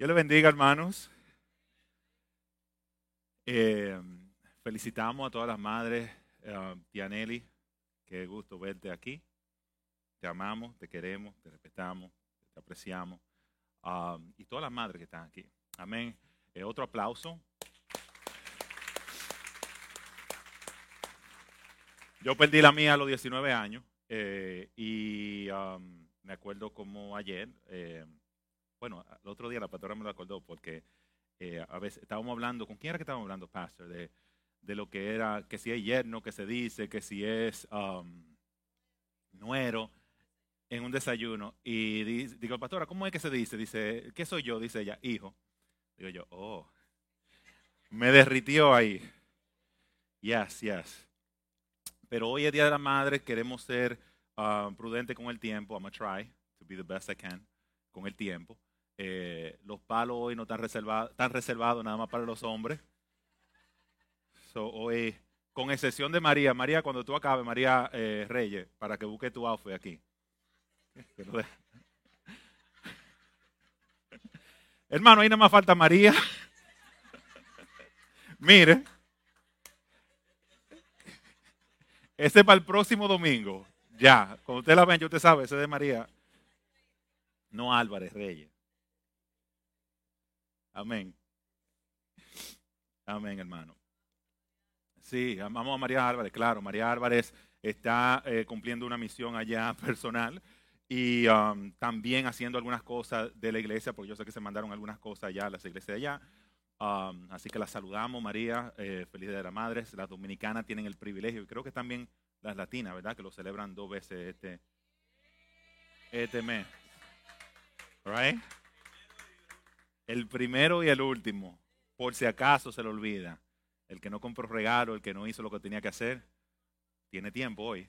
Dios le bendiga, hermanos. Eh, felicitamos a todas las madres. Uh, Tianelli, qué gusto verte aquí. Te amamos, te queremos, te respetamos, te apreciamos. Um, y todas las madres que están aquí. Amén. Eh, otro aplauso. Yo perdí la mía a los 19 años eh, y um, me acuerdo como ayer. Bueno, el otro día la pastora me lo acordó porque eh, a veces estábamos hablando, ¿con quién era que estábamos hablando, Pastor? De, de lo que era, que si es yerno, que se dice, que si es um, nuero en un desayuno. Y digo, pastora, ¿cómo es que se dice? Dice, ¿qué soy yo? Dice ella, hijo. Digo yo, oh, me derritió ahí. Yes, yes. Pero hoy es Día de la Madre, queremos ser uh, prudentes con el tiempo. I'm going to try to be the best I can con el tiempo. Eh, los palos hoy no están reservados, están reservados nada más para los hombres. hoy, con excepción de María, María, cuando tú acabes, María eh, Reyes, para que busque tu outfit aquí. Hermano, ahí nada más falta María. Mire. Ese para el próximo domingo. Ya, cuando usted la ven, usted sabe, ese de María. No Álvarez Reyes. Amén. Amén, hermano. Sí, amamos a María Álvarez, claro. María Álvarez está eh, cumpliendo una misión allá personal y um, también haciendo algunas cosas de la iglesia, porque yo sé que se mandaron algunas cosas allá a las iglesias de allá. Um, así que las saludamos, María, eh, feliz de la madre. Las dominicanas tienen el privilegio, y creo que también las latinas, ¿verdad? Que lo celebran dos veces este, este mes. Right? El primero y el último, por si acaso se le olvida. El que no compró regalo, el que no hizo lo que tenía que hacer, tiene tiempo hoy.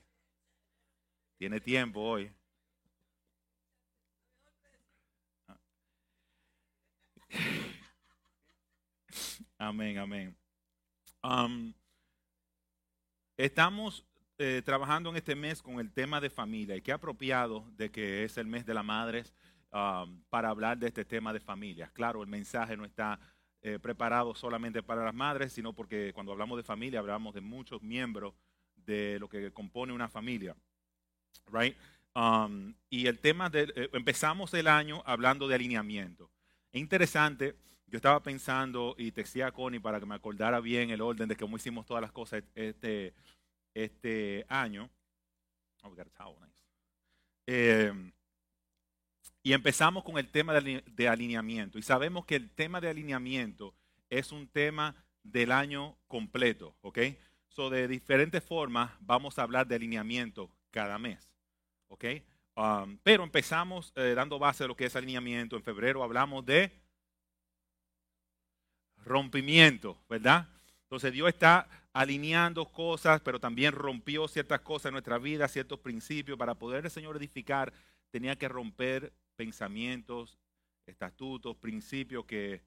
Tiene tiempo hoy. Amén, amén. Um, estamos eh, trabajando en este mes con el tema de familia y qué apropiado de que es el mes de las madres Um, para hablar de este tema de familias. Claro, el mensaje no está eh, preparado solamente para las madres, sino porque cuando hablamos de familia hablamos de muchos miembros de lo que compone una familia. Right? Um, y el tema de, eh, empezamos el año hablando de alineamiento. Es interesante, yo estaba pensando y te decía a Connie para que me acordara bien el orden de cómo hicimos todas las cosas este, este año. Oh, we got a towel, nice. Eh, y empezamos con el tema de alineamiento. Y sabemos que el tema de alineamiento es un tema del año completo, ¿ok? So, de diferentes formas vamos a hablar de alineamiento cada mes, ¿ok? Um, pero empezamos eh, dando base a lo que es alineamiento. En febrero hablamos de rompimiento, ¿verdad? Entonces Dios está alineando cosas, pero también rompió ciertas cosas en nuestra vida, ciertos principios. Para poder el Señor edificar, tenía que romper pensamientos, estatutos, principios que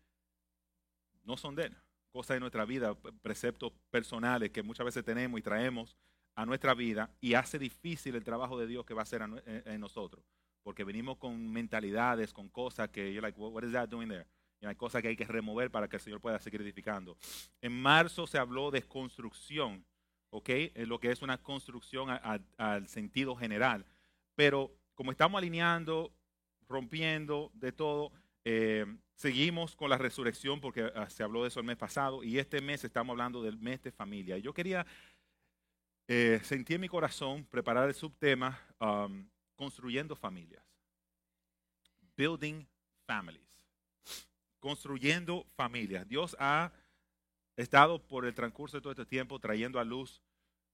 no son de él, cosas de nuestra vida, preceptos personales que muchas veces tenemos y traemos a nuestra vida y hace difícil el trabajo de Dios que va a hacer en nosotros, porque venimos con mentalidades, con cosas que you're like, what is that doing there? Y hay cosas que hay que remover para que el Señor pueda seguir edificando. En marzo se habló de construcción, ¿ok? Lo que es una construcción al sentido general. Pero como estamos alineando rompiendo de todo. Eh, seguimos con la resurrección porque ah, se habló de eso el mes pasado y este mes estamos hablando del mes de familia. Yo quería eh, sentir en mi corazón preparar el subtema um, construyendo familias. Building families. Construyendo familias. Dios ha estado por el transcurso de todo este tiempo trayendo a luz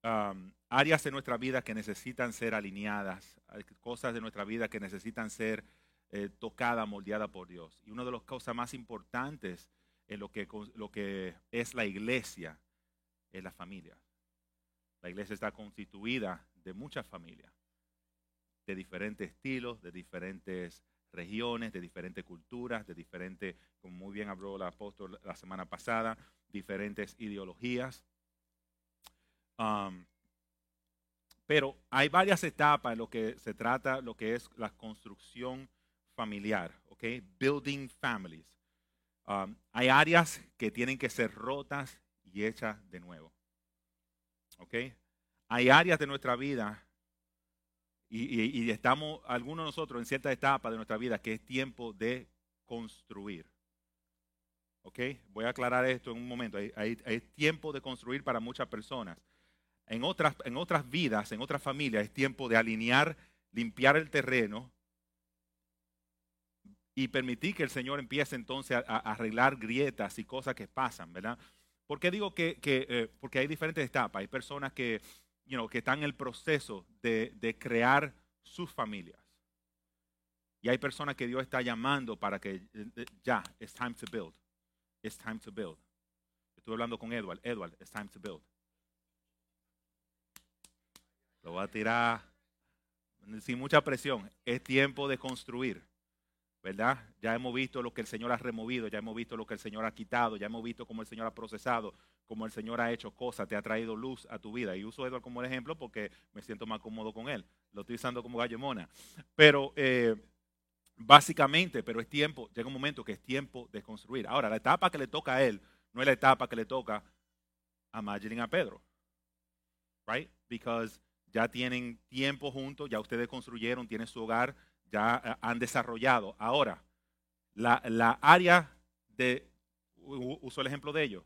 um, áreas de nuestra vida que necesitan ser alineadas, cosas de nuestra vida que necesitan ser eh, tocada, moldeada por Dios. Y una de las cosas más importantes en lo que, lo que es la iglesia es la familia. La iglesia está constituida de muchas familias, de diferentes estilos, de diferentes regiones, de diferentes culturas, de diferentes, como muy bien habló el apóstol la semana pasada, diferentes ideologías. Um, pero hay varias etapas en lo que se trata, lo que es la construcción familiar, ¿ok? Building families. um, hay áreas que tienen que ser rotas y hechas de nuevo. ¿Ok? Hay áreas de nuestra vida y, estamos, algunos de nosotros, en cierta etapa de nuestra vida que es tiempo de construir. ¿Ok? Voy a aclarar esto en un momento. Hay, tiempo de construir para muchas personas. En otras, en otras vidas, en otras familias, es tiempo de alinear, limpiar el terreno y permitir que el Señor empiece entonces a, arreglar grietas y cosas que pasan, ¿verdad? ¿Por qué digo que, eh, porque hay diferentes etapas? Hay personas que que están en el proceso de, crear sus familias. Y hay personas que Dios está llamando para que eh, eh, ya, it's time to build. It's time to build. Estuve hablando con Edward. Edward, it's time to build. Lo voy a tirar sin mucha presión. Es tiempo de construir. ¿Verdad? Ya hemos visto lo que el Señor ha removido, ya hemos visto lo que el Señor ha quitado, ya hemos visto cómo el Señor ha procesado, cómo el Señor ha hecho cosas, te ha traído luz a tu vida. Y uso Edward como ejemplo porque me siento más cómodo con él. Lo estoy usando como gallo mona. Pero eh, básicamente, pero es tiempo, llega un momento que es tiempo de construir. Ahora, la etapa que le toca a él no es la etapa que le toca a Magdalene y a Pedro. Right? Because ya tienen tiempo juntos, ya ustedes construyeron, tienen su hogar, ya eh, han desarrollado. Ahora, la, área de, uso el ejemplo de ellos,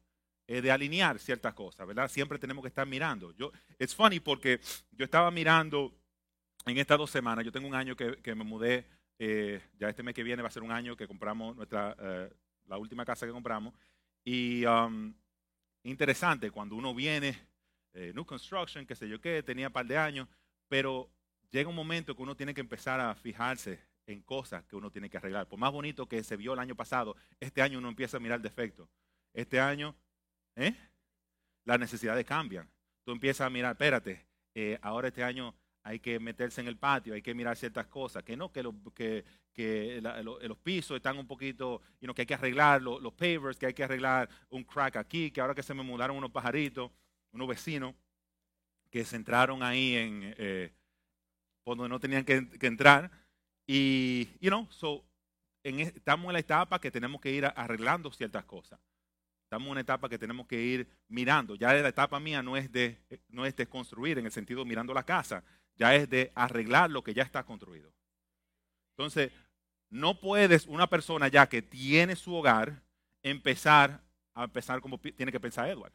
es de alinear ciertas cosas, ¿verdad? Siempre tenemos que estar mirando. Yo, es funny porque yo estaba mirando en estas dos semanas, yo tengo un año que, me mudé, eh, ya este mes que viene va a ser un año que compramos nuestra, eh, la última casa que compramos. Y um, interesante, cuando uno viene, New Construction, qué sé yo qué, tenía un par de años, pero llega un momento que uno tiene que empezar a fijarse en cosas que uno tiene que arreglar. Por más bonito que se vio el año pasado, este año uno empieza a mirar defectos. Este año, ¿eh? las necesidades cambian. Tú empiezas a mirar, espérate, eh, ahora este año hay que meterse en el patio, hay que mirar ciertas cosas, que no, que, que, los pisos están un poquito, y que hay que arreglar los, pavers, que hay que arreglar un crack aquí, que ahora que se me mudaron unos pajaritos, unos vecinos, que se entraron ahí en... Eh, por donde no tenían que, entrar. Y, you know, so, en, estamos en la etapa que tenemos que ir arreglando ciertas cosas. Estamos en una etapa que tenemos que ir mirando. Ya la etapa mía no es de, no es de construir en el sentido mirando la casa, ya es de arreglar lo que ya está construido. Entonces, no puedes una persona ya que tiene su hogar empezar a empezar como tiene que pensar Edward.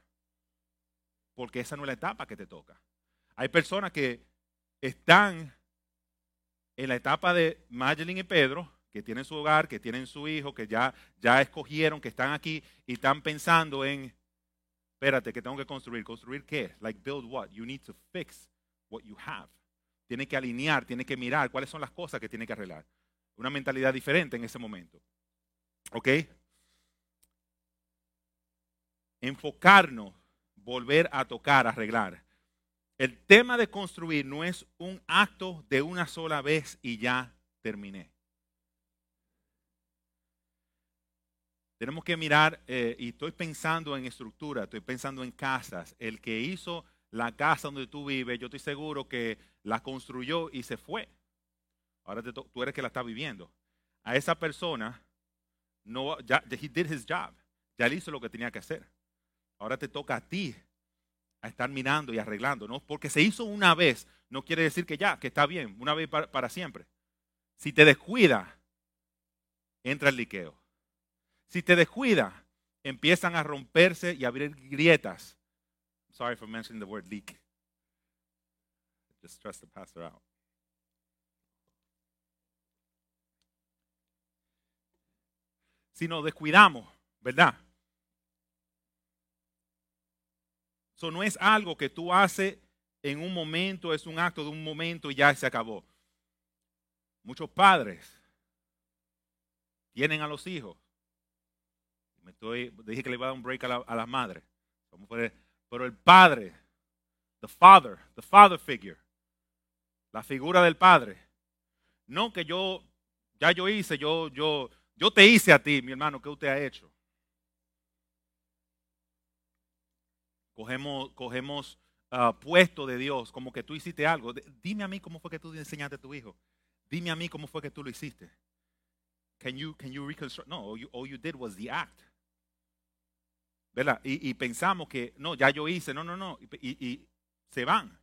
Porque esa no es la etapa que te toca. Hay personas que están en la etapa de Magdalene y Pedro, que tienen su hogar, que tienen su hijo, que ya, ya escogieron, que están aquí y están pensando en, espérate, que tengo que construir. ¿Construir qué? Like build what? You need to fix what you have. Tiene que alinear, tiene que mirar cuáles son las cosas que tiene que arreglar. Una mentalidad diferente en ese momento. ¿Ok? Enfocarnos, volver a tocar, arreglar. El tema de construir no es un acto de una sola vez y ya terminé. Tenemos que mirar, eh, y estoy pensando en estructura, estoy pensando en casas. El que hizo la casa donde tú vives, yo estoy seguro que la construyó y se fue. Ahora tú eres que la está viviendo. A esa persona, no, ya, did his job. Ya él hizo lo que tenía que hacer. Ahora te toca a ti a estar mirando y arreglando, ¿no? Porque se hizo una vez, no quiere decir que ya, que está bien, una vez para, siempre. Si te descuida, entra el liqueo. Si te descuida, empiezan a romperse y abrir grietas. Sorry for mentioning the word leak. Just stress the pastor out. Si nos descuidamos, ¿verdad? Eso no es algo que tú haces en un momento, es un acto de un momento y ya se acabó. Muchos padres tienen a los hijos. Me estoy, dije que le iba a dar un break a, la, las madres. Pero el padre, the father, the father figure, la figura del padre. No que yo, ya yo hice, yo, yo, yo te hice a ti, mi hermano, ¿qué usted ha hecho? Cogemos, cogemos ah, puesto de Dios, como que tú hiciste algo. Dime a mí cómo fue que tú enseñaste a tu hijo. Dime a mí cómo fue que tú lo hiciste. can you, can you reconstruct? No, all you, all you did was the act. ¿Verdad? Y, pensamos que, no, ya yo hice, no, no, no. Y se van.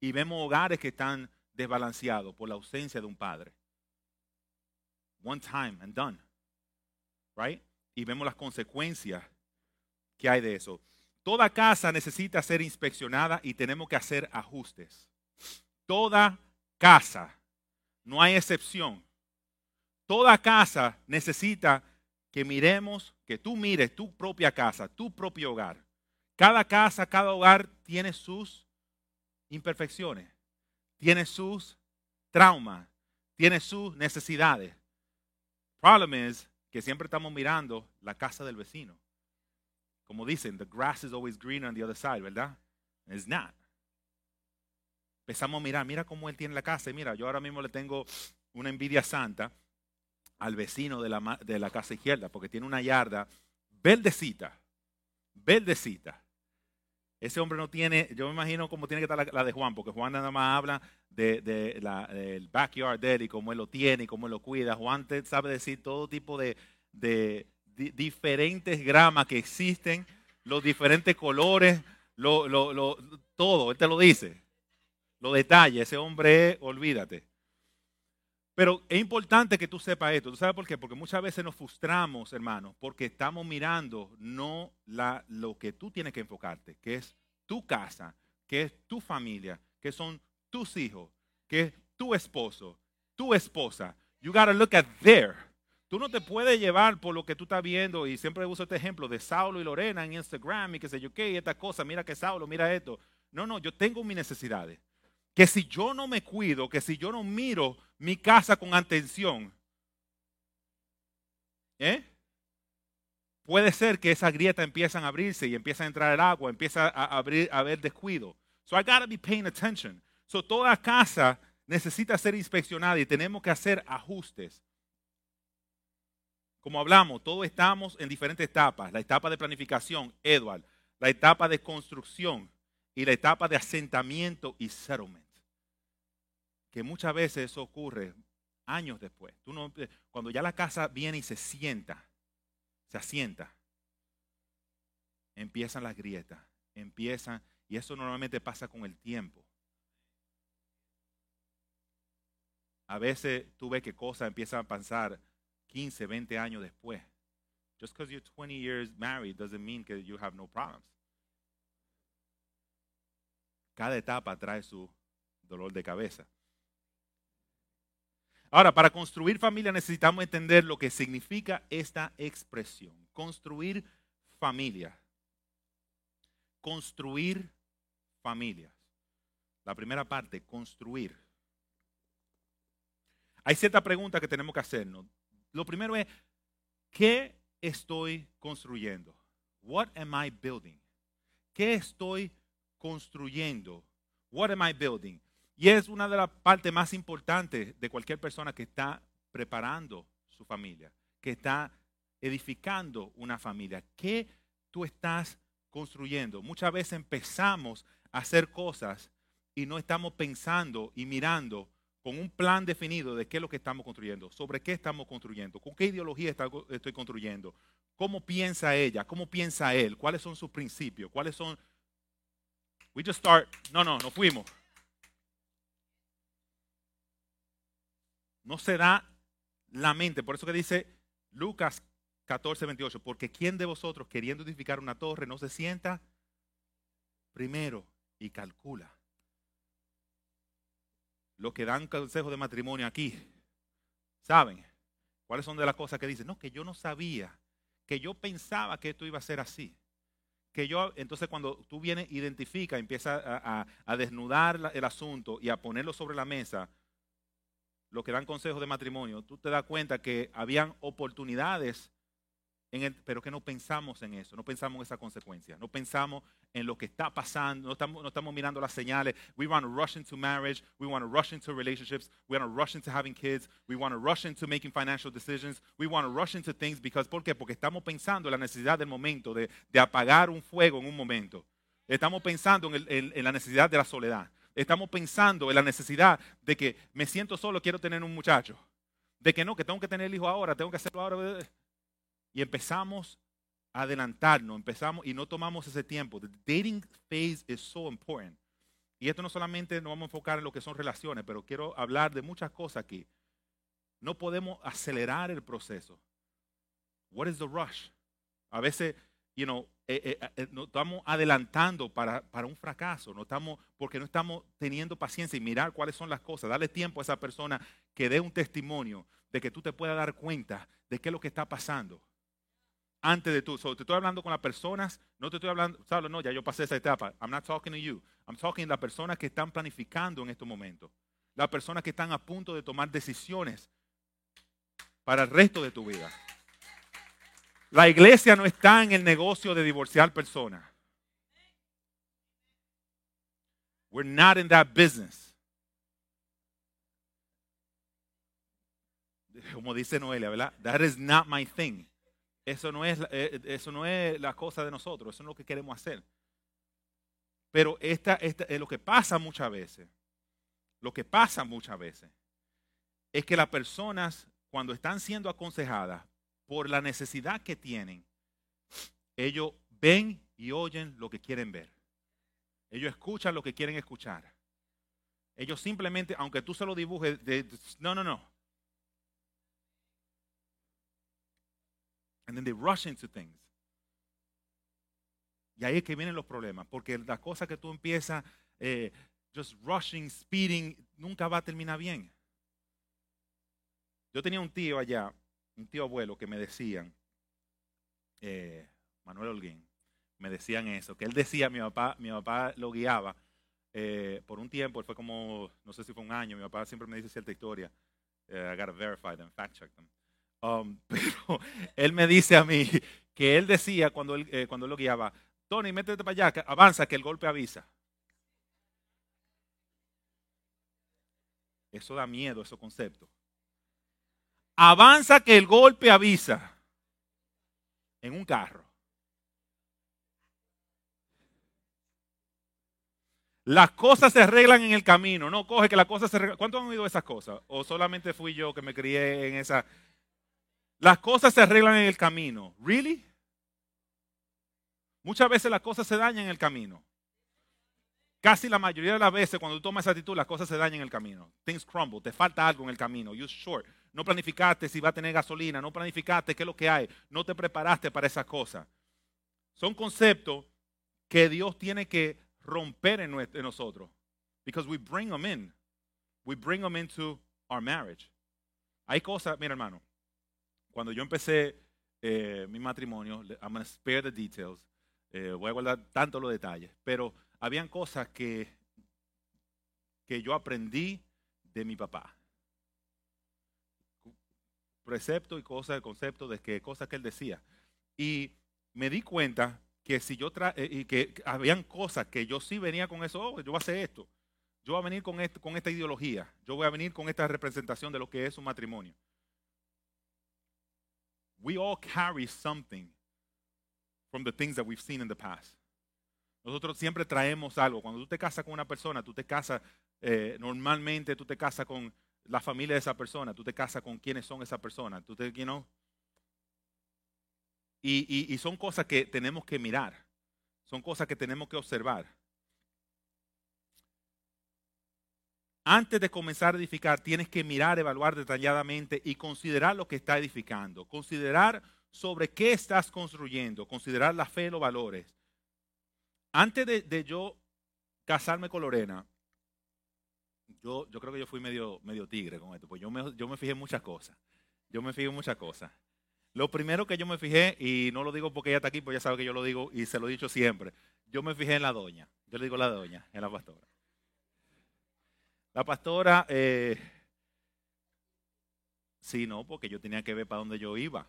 Y vemos hogares que están desbalanceados por la ausencia de un padre. One time and done. Right? Y vemos las consecuencias que hay de eso. Toda casa necesita ser inspeccionada y tenemos que hacer ajustes. Toda casa, no hay excepción. Toda casa necesita que miremos, que tú mires tu propia casa, tu propio hogar. Cada casa, cada hogar tiene sus imperfecciones, tiene sus traumas, tiene sus necesidades. El problema es que siempre estamos mirando la casa del vecino. Como dicen, the grass is always greener on the other side, ¿verdad? It's not. Empezamos a mirar, mira cómo él tiene la casa. Y mira, yo ahora mismo le tengo una envidia santa al vecino de la, de la casa izquierda, porque tiene una yarda verdecita, verdecita. Ese hombre no tiene, yo me imagino cómo tiene que estar la, de Juan, porque Juan nada más habla de, de del backyard de él y cómo él lo tiene y cómo él lo cuida. Juan te sabe decir todo tipo de, de, diferentes gramas que existen, los diferentes colores, lo, lo, todo, él te lo dice. Lo detalle, ese hombre, olvídate. Pero es importante que tú sepas esto. ¿Tú sabes por qué? Porque muchas veces nos frustramos, hermanos, porque estamos mirando no la, lo que tú tienes que enfocarte, que es tu casa, que es tu familia, que son tus hijos, que es tu esposo, tu esposa. You gotta look at there. Tú no te puedes llevar por lo que tú estás viendo, y siempre uso este ejemplo de Saulo y Lorena en Instagram y que sé yo qué, y esta cosa, mira que Saulo, mira esto. No, no, yo tengo mis necesidades que si yo no me cuido, que si yo no miro mi casa con atención, ¿eh? puede ser que esa grieta empiece a abrirse y empieza a entrar el agua, empieza a, abrir, a haber descuido. So I gotta be paying attention. So toda casa necesita ser inspeccionada y tenemos que hacer ajustes. Como hablamos, todos estamos en diferentes etapas. La etapa de planificación, Edward. La etapa de construcción y la etapa de asentamiento y settlement que muchas veces eso ocurre años después. Tú no, cuando ya la casa viene y se sienta, se asienta, empiezan las grietas, empiezan, y eso normalmente pasa con el tiempo. A veces tú ves que cosas empiezan a pasar 15, 20 años después. Just because you're 20 years married doesn't mean that you have no problems. Cada etapa trae su dolor de cabeza. Ahora, para construir familia necesitamos entender lo que significa esta expresión. Construir familia. Construir familias. La primera parte, construir. Hay cierta pregunta que tenemos que hacernos. Lo primero es, ¿qué estoy construyendo? What am I building? ¿Qué estoy construyendo? What am I building? Y es una de las partes más importantes de cualquier persona que está preparando su familia, que está edificando una familia. ¿Qué tú estás construyendo? Muchas veces empezamos a hacer cosas y no estamos pensando y mirando con un plan definido de qué es lo que estamos construyendo, sobre qué estamos construyendo, con qué ideología estoy construyendo, cómo piensa ella, cómo piensa él, cuáles son sus principios, cuáles son... We just start, no, no, no fuimos. no se da la mente. Por eso que dice Lucas 14, 28, porque ¿quién de vosotros queriendo edificar una torre no se sienta primero y calcula? Los que dan consejo de matrimonio aquí, ¿saben? ¿Cuáles son de las cosas que dicen? No, que yo no sabía, que yo pensaba que esto iba a ser así. Que yo, entonces cuando tú vienes, identifica, empieza a, a desnudar el asunto y a ponerlo sobre la mesa, los que dan consejos de matrimonio, tú te das cuenta que habían oportunidades, en el, pero que no pensamos en eso, no pensamos en esa consecuencia, no pensamos en lo que está pasando, no estamos, no estamos mirando las señales. We want to rush into marriage, we want to rush into relationships, we want to rush into having kids, we want to rush into making financial decisions, we want to rush into things because, ¿por qué? Porque estamos pensando en la necesidad del momento, de, de apagar un fuego en un momento. Estamos pensando en, el, en la necesidad de la soledad estamos pensando en la necesidad de que me siento solo, quiero tener un muchacho. De que no, que tengo que tener el hijo ahora, tengo que hacerlo ahora. Y empezamos a adelantarnos, empezamos y no tomamos ese tiempo. The dating phase is so important. Y esto no solamente nos vamos a enfocar en lo que son relaciones, pero quiero hablar de muchas cosas aquí. No podemos acelerar el proceso. What is the rush? A veces, you know, eh, eh, eh, nos estamos adelantando para, para, un fracaso, no estamos, porque no estamos teniendo paciencia y mirar cuáles son las cosas, darle tiempo a esa persona que dé un testimonio de que tú te puedas dar cuenta de qué es lo que está pasando antes de tú. te estoy hablando con las personas, no te estoy hablando, ¿sabes? No, ya yo pasé esa etapa. I'm not talking to you. I'm talking las personas que están planificando en estos momentos. Las personas que están a punto de tomar decisiones para el resto de tu vida. La iglesia no está en el negocio de divorciar personas. We're not in that business. Como dice Noelia, ¿verdad? That is not my thing. Eso no, es, eh, eso no es la cosa de nosotros, eso es lo que queremos hacer. Pero esta, esta, lo que pasa muchas veces, lo que pasa muchas veces, es que las personas cuando están siendo aconsejadas por la necesidad que tienen, ellos ven y oyen lo que quieren ver. Ellos escuchan lo que quieren escuchar. Ellos simplemente, aunque tú se lo dibujes, de, no, no, no. And then they rush into things. Y ahí es que vienen los problemas, porque la cosa que tú empiezas eh, just rushing, speeding, nunca va a terminar bien. Yo tenía un tío allá, un tío abuelo, que me decían, eh, Manuel Holguín, me decían eso, que él decía, mi papá, mi papá lo guiaba eh, por un tiempo, fue como, no sé si fue un año, mi papá siempre me dice cierta historia, I gotta verify them, fact check them. Um, pero él me dice a mí que él decía cuando él, eh, cuando lo guiaba, Tony, métete para allá, avanza, que el golpe avisa. Eso da miedo, ese concepto. Avanza que el golpe avisa en un carro. Las cosas se arreglan en el camino, no coge que las cosas se arreglan. ¿Cuántos han oído esas cosas? ¿O solamente fui yo que me crié en esa, las cosas se arreglan en el camino. ¿Really? Muchas veces las cosas se dañan en el camino. Casi la mayoría de las veces cuando tú tomas esa actitud, las cosas se dañan en el camino. Things crumble, te falta algo en el camino. You're short. No planificaste si va a tener gasolina, no planificaste qué es lo que hay, no te preparaste para esa cosa. Son conceptos que Dios tiene que romper en, nosotros. Because we bring them in. We bring them into our marriage. Hay cosas, mira hermano, cuando yo empecé eh, mi matrimonio, I'm going to spare the details, eh, voy a guardar tanto los detalles, pero habían cosas que, que yo aprendí de mi papá. Precepto y cosas, el concepto de que cosas que él decía. Y me di cuenta que si yo tra eh, y que habían cosas que yo sí venía con eso, oh, yo voy a hacer esto. Yo voy a venir con, esto, con esta ideología. Yo voy a venir con esta representación de lo que es un matrimonio. We all carry something from the things that we've seen in the past. Nosotros siempre traemos algo. Cuando tú te casas con una persona, tú te casas, eh, normalmente tú te casas con la familia de esa persona, tú te casas con quiénes son esa persona. Tú te, you know? y, y son cosas que tenemos que mirar, son cosas que tenemos que observar. Antes de comenzar a edificar, tienes que mirar, evaluar detalladamente y considerar lo que está edificando. Considerar sobre qué estás construyendo. Considerar la fe y los valores. Antes de, yo casarme con Lorena, yo, creo que yo fui medio, medio tigre con esto, pues yo me, yo me fijé en muchas cosas. Yo me fijé en muchas cosas. Lo primero que yo me fijé, y no lo digo porque ella está aquí, pues ya sabe que yo lo digo y se lo he dicho siempre, yo me fijé en la doña. Yo le digo la doña, en la pastora. La pastora, eh, sí, no, porque yo tenía que ver para dónde yo iba.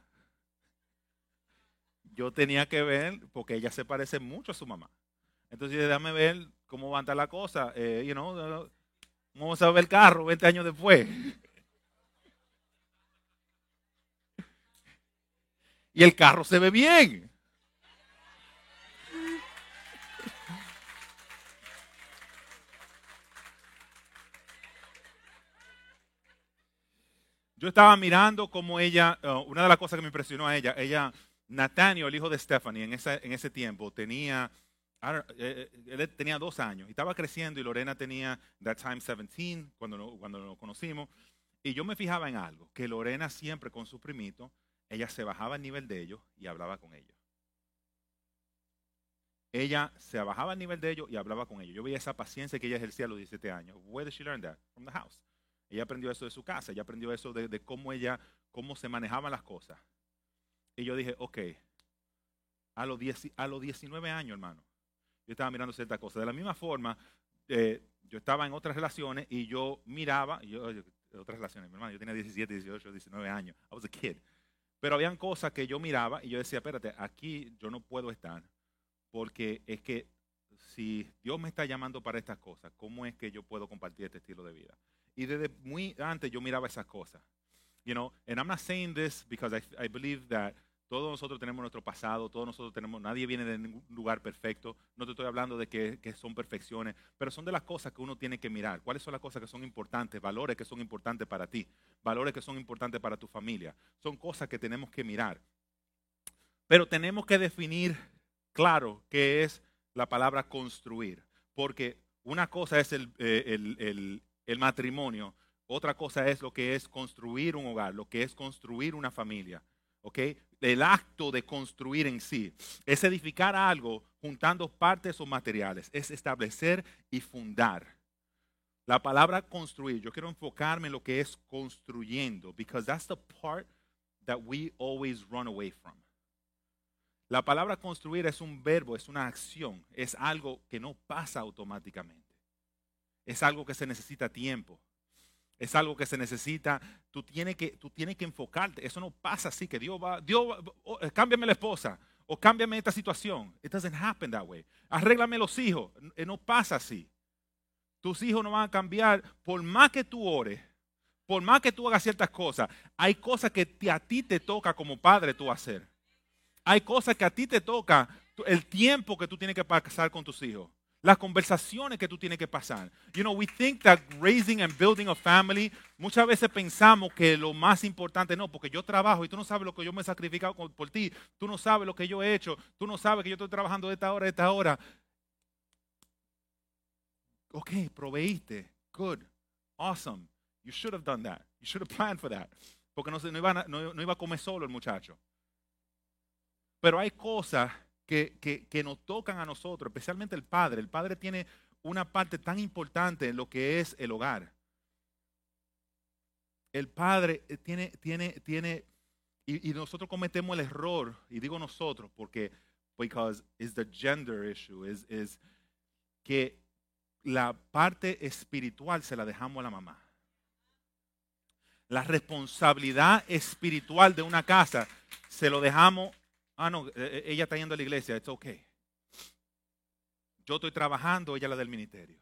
Yo tenía que ver, porque ella se parece mucho a su mamá. Entonces, déjame ver cómo va a andar la cosa. Eh, you know, ¿Cómo se va a ver el carro 20 años después? Y el carro se ve bien. Yo estaba mirando como ella, uh, una de las cosas que me impresionó a ella, ella, Nathaniel, el hijo de Stephanie, en, esa, en ese tiempo tenía, eh, eh, tenía dos años y estaba creciendo y Lorena tenía, that time 17, cuando, cuando nos conocimos. Y yo me fijaba en algo, que Lorena siempre con su primito, ella se bajaba al nivel de ellos y hablaba con ellos. Ella se bajaba al nivel de ellos y hablaba con ellos. Yo veía esa paciencia que ella ejercía a los 17 años. Where did she learn that? From the house. Ella aprendió eso de su casa, ella aprendió eso de, cómo ella, cómo se manejaban las cosas. Y yo dije, ok, a los, a los 19 años, hermano, yo estaba mirando ciertas cosas. De la misma forma, eh, yo estaba en otras relaciones y yo miraba, yo, otras relaciones, mi hermano, yo tenía 17, 18, 19 años, I was a kid. Pero habían cosas que yo miraba y yo decía, espérate, aquí yo no puedo estar porque es que si Dios me está llamando para estas cosas, ¿cómo es que yo puedo compartir este estilo de vida? Y desde muy antes yo miraba esas cosas. You know, and I'm not saying this because I, I believe that todos nosotros tenemos nuestro pasado, todos nosotros tenemos, nadie viene de ningún lugar perfecto. No te estoy hablando de que, que, son perfecciones, pero son de las cosas que uno tiene que mirar. ¿Cuáles son las cosas que son importantes? Valores que son importantes para ti, valores que son importantes para tu familia. Son cosas que tenemos que mirar. Pero tenemos que definir claro qué es la palabra construir, porque una cosa es el, eh, el, el, el matrimonio, otra cosa es lo que es construir un hogar, lo que es construir una familia. ¿ok? El acto de construir en sí es edificar algo juntando partes o materiales, es establecer y fundar. La palabra construir, yo quiero enfocarme en lo que es construyendo, because that's the part that we always run away from. La palabra construir es un verbo, es una acción, es algo que no pasa automáticamente. Es algo que se necesita tiempo. Es algo que se necesita, tú tienes que, tú tienes que enfocarte. Eso no pasa así, que Dios va, Dios, oh, cámbiame la esposa o cámbiame esta situación. It doesn't happen that way. Arréglame los hijos. Eh, no pasa así. Tus hijos no van a cambiar por más que tú ores, por más que tú hagas ciertas cosas. Hay cosas que a ti te toca como padre tú hacer. Hay cosas que a ti te toca el tiempo que tú tienes que pasar con tus hijos las conversaciones que tú tienes que pasar. You know, we think that raising and building a family, muchas veces pensamos que lo más importante, no, porque yo trabajo y tú no sabes lo que yo me he sacrificado por ti, tú no sabes lo que yo he hecho, tú no sabes que yo estoy trabajando de esta hora a esta hora. Ok, proveíste, good, awesome. You should have done that. You should have planned for that. Porque no, no, no, no iba a comer solo el muchacho. Pero hay cosas que, nos tocan a nosotros, especialmente el padre. El padre tiene una parte tan importante en lo que es el hogar. El padre eh, tiene, tiene, tiene, y, nosotros cometemos el error, y digo nosotros porque, because it's the gender issue, es, es que la parte espiritual se la dejamos a la mamá. La responsabilidad espiritual de una casa se lo dejamos Ah, no, eh, eh, ella está yendo a la iglesia, it's okay. Yo estoy trabajando, ella la del ministerio.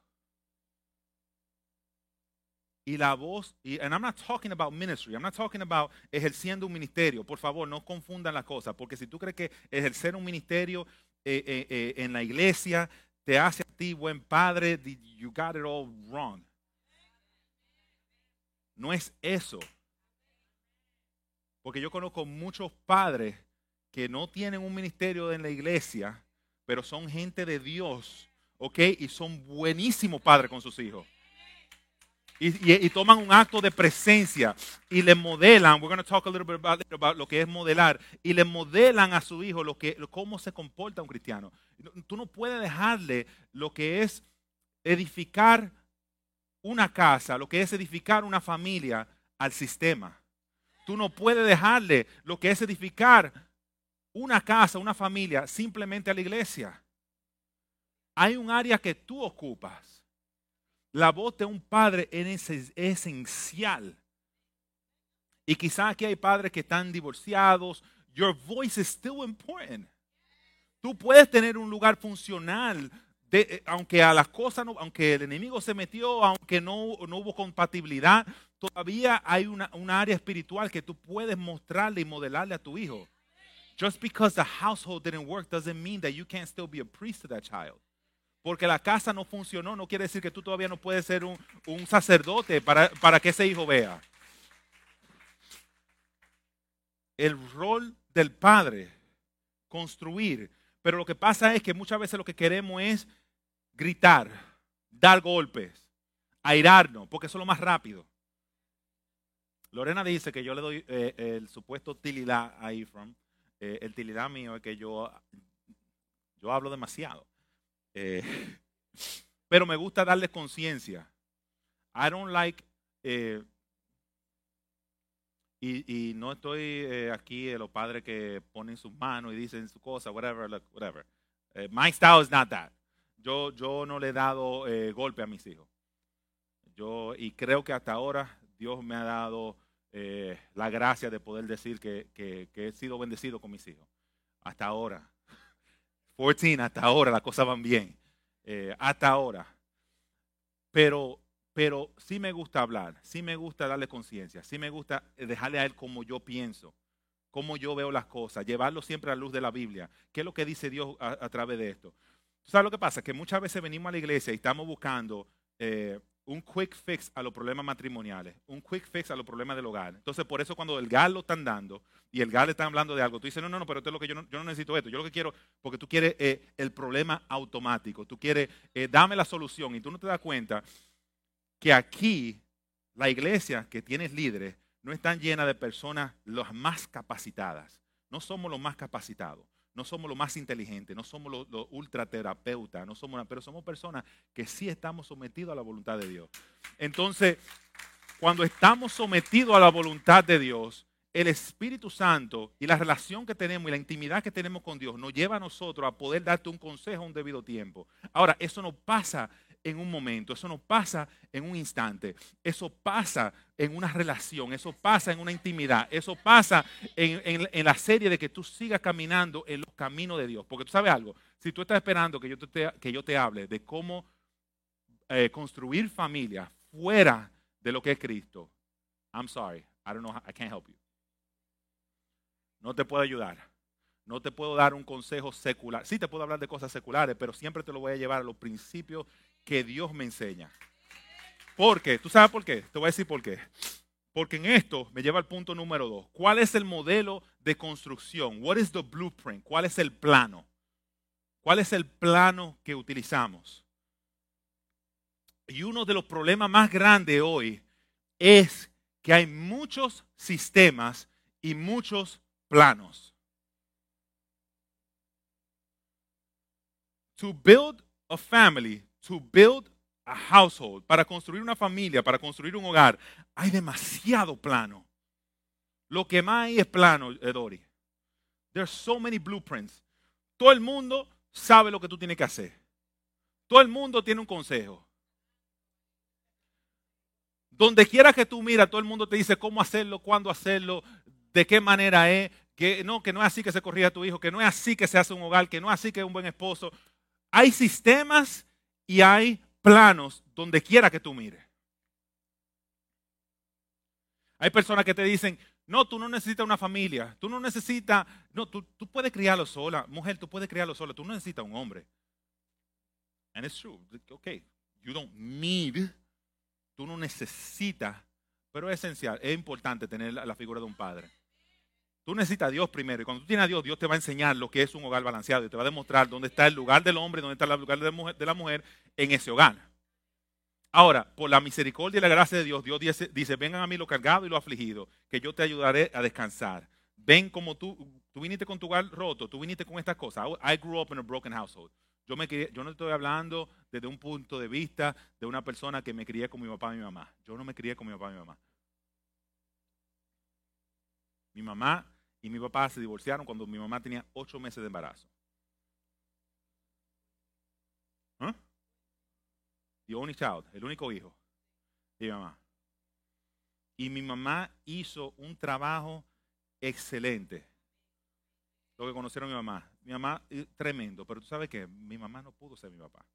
Y la voz, y and I'm not talking about ministry, I'm not talking about ejerciendo un ministerio. Por favor, no confundan las cosas, porque si tú crees que ejercer un ministerio eh, en la iglesia te hace a ti buen padre, you got it all wrong. No es eso. Porque yo conozco muchos padres que no tienen un ministerio en la iglesia, pero son gente de Dios, ¿ok? Y son buenísimos padres con sus hijos. Y, toman un acto de presencia y le modelan, we're going to talk a little bit about, lo que es modelar, y le modelan a su hijo lo que, cómo se comporta un cristiano. Tú no puedes dejarle lo que es edificar una casa, lo que es edificar una familia al sistema. Tú no puedes dejarle lo que es edificar una casa, una familia, simplemente a la iglesia. Hay un área que tú ocupas. La voz de un padre es esencial. Y quizás aquí hay padres que están divorciados. Your voice is still important. Tú puedes tener un lugar funcional, eh, aunque a las cosas, aunque el enemigo se metió, aunque no, no hubo compatibilidad, todavía hay una, una área espiritual que tú puedes mostrarle y modelarle a tu hijo. Just because the household didn't work doesn't mean that you can't still be a priest to that child. Porque la casa no funcionó, no quiere decir que tú todavía no puedes ser un, un sacerdote para, para que ese hijo vea. el rol del padre, construir. Pero lo que pasa es que muchas veces lo que queremos es gritar, dar golpes, airarnos, porque eso es lo más rápido. Lorena dice que yo le doy eh, el supuesto utilidad a Ephraim. Eh, el utilidad mío es que yo, yo hablo demasiado. Eh, pero me gusta darles conciencia. I don't like y, no estoy eh, aquí de los padres que ponen sus manos y dicen su cosa, whatever, whatever. Eh, my style is not that. Yo, yo no le he dado eh, golpe a mis hijos. Yo, y creo que hasta ahora Dios me ha dado la gracia de poder decir que, que, he sido bendecido con mis hijos. Hasta ahora. 14, hasta ahora las cosas van bien. hasta ahora. Pero pero sí me gusta hablar, sí me gusta darle conciencia, sí me gusta dejarle a él como yo pienso, como yo veo las cosas, llevarlo siempre a la luz de la Biblia. ¿Qué es lo que dice Dios a, través de esto? ¿Sabes lo que pasa? Que muchas veces venimos a la iglesia y estamos buscando eh, un quick fix a los problemas matrimoniales, un quick fix a los problemas del hogar. Entonces, por eso cuando el GAL lo están dando y el GAL está hablando de algo, tú dices, no, no, no, pero esto es lo que yo no, yo no necesito esto. Yo lo que quiero, porque tú quieres eh, el problema automático, tú quieres, eh, dame la solución y tú no te das cuenta que aquí la iglesia que tienes líderes no están llena de personas las más capacitadas. No somos los más capacitados, no somos los más inteligentes, no somos los, ultraterapeutas, no somos, pero somos personas que sí estamos sometidos a la voluntad de Dios. Entonces, cuando estamos sometidos a la voluntad de Dios, el Espíritu Santo y la relación que tenemos y la intimidad que tenemos con Dios nos lleva a nosotros a poder darte un consejo a un debido tiempo. Ahora, eso no pasa en un momento, eso no pasa en un instante, eso pasa en una relación, eso pasa en una intimidad, eso pasa en, la serie de que tú sigas caminando en los caminos de Dios. Porque tú sabes algo, si tú estás esperando que yo te, que yo te hable de cómo eh, construir familia fuera de lo que es Cristo, I'm sorry, I don't know, I can't help you. No te puedo ayudar. No te puedo dar un consejo secular. Sí te puedo hablar de cosas seculares, pero siempre te lo voy a llevar a los principios que Dios me enseña. ¿Por qué? ¿Tú sabes por qué? Te voy a decir por qué. Porque en esto me lleva al punto número dos. ¿Cuál es el modelo de construcción? What is the blueprint? ¿Cuál es el plano? ¿Cuál es el plano que utilizamos? Y uno de los problemas más grandes hoy es que hay muchos sistemas y muchos planos. To build a family to build a household, para construir una familia, para construir un hogar, hay demasiado plano. Lo que más hay es plano, Edori. There's so many blueprints. Todo el mundo sabe lo que tú tienes que hacer. Todo el mundo tiene un consejo. Donde quiera que tú miras, todo el mundo te dice cómo hacerlo, cuándo hacerlo, de qué manera es, que no, que no es así que se corrija tu hijo, que no es así que se hace un hogar, que no es así que es un buen esposo. Hay sistemas y hay planos donde quiera que tú mires. Hay personas que te dicen, no, tú no necesitas una familia, tú no necesitas, no, tú, tú puedes criarlo sola, mujer, tú puedes criarlo sola, tú no necesitas un hombre. And it's true, okay, you don't need, tú no necesitas, pero es esencial, es importante tener la figura de un padre. Tú necesitas a Dios primero. Y cuando tú tienes a Dios, Dios te va a enseñar lo que es un hogar balanceado. Y te va a demostrar dónde está el lugar del hombre dónde está el lugar de la mujer, en ese hogar. Ahora, por la misericordia y la gracia de Dios, Dios dice, vengan a mí los cargados y los afligidos, que yo te ayudaré a descansar. Ven como tú, tú viniste con tu hogar roto, tú viniste con estas cosas. I grew up in a broken household. Yo, me yo no estoy hablando desde un punto de vista de una persona que me crié con mi papá y mi mamá. Yo no me crié con mi papá y mi mamá. Mi mamá y mi papá se divorciaron cuando mi mamá tenía ocho meses de embarazo. ¿Ah? The only child, el único hijo de mi mamá. Y mi mamá hizo un trabajo excelente. Lo que conocieron a mi mamá. Mi mamá, eh, tremendo, pero tú sabes que mi mamá no pudo ser mi papá.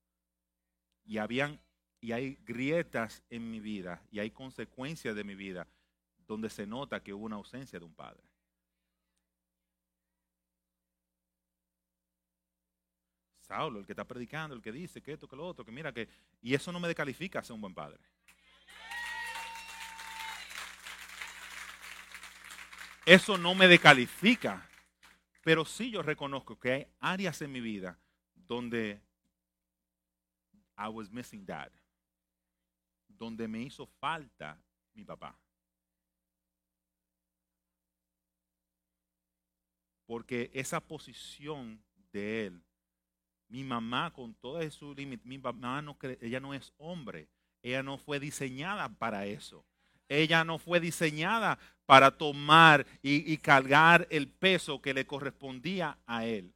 Y habían, y hay grietas en mi vida, y hay consecuencias de mi vida, donde se nota que hubo una ausencia de un padre. Saulo, el que está predicando, el que dice que esto, que lo otro, que mira que... Y eso no me descalifica a ser un buen padre. eso no me descalifica. Pero sí yo reconozco que hay áreas en mi vida donde I was missing dad. Donde me hizo falta mi papá. Porque esa posición de él, mi mamá con todo su límite, mi mamá no, ella no es hombre. Ella no fue diseñada para eso. Ella no fue diseñada para tomar y, cargar el peso que le correspondía a él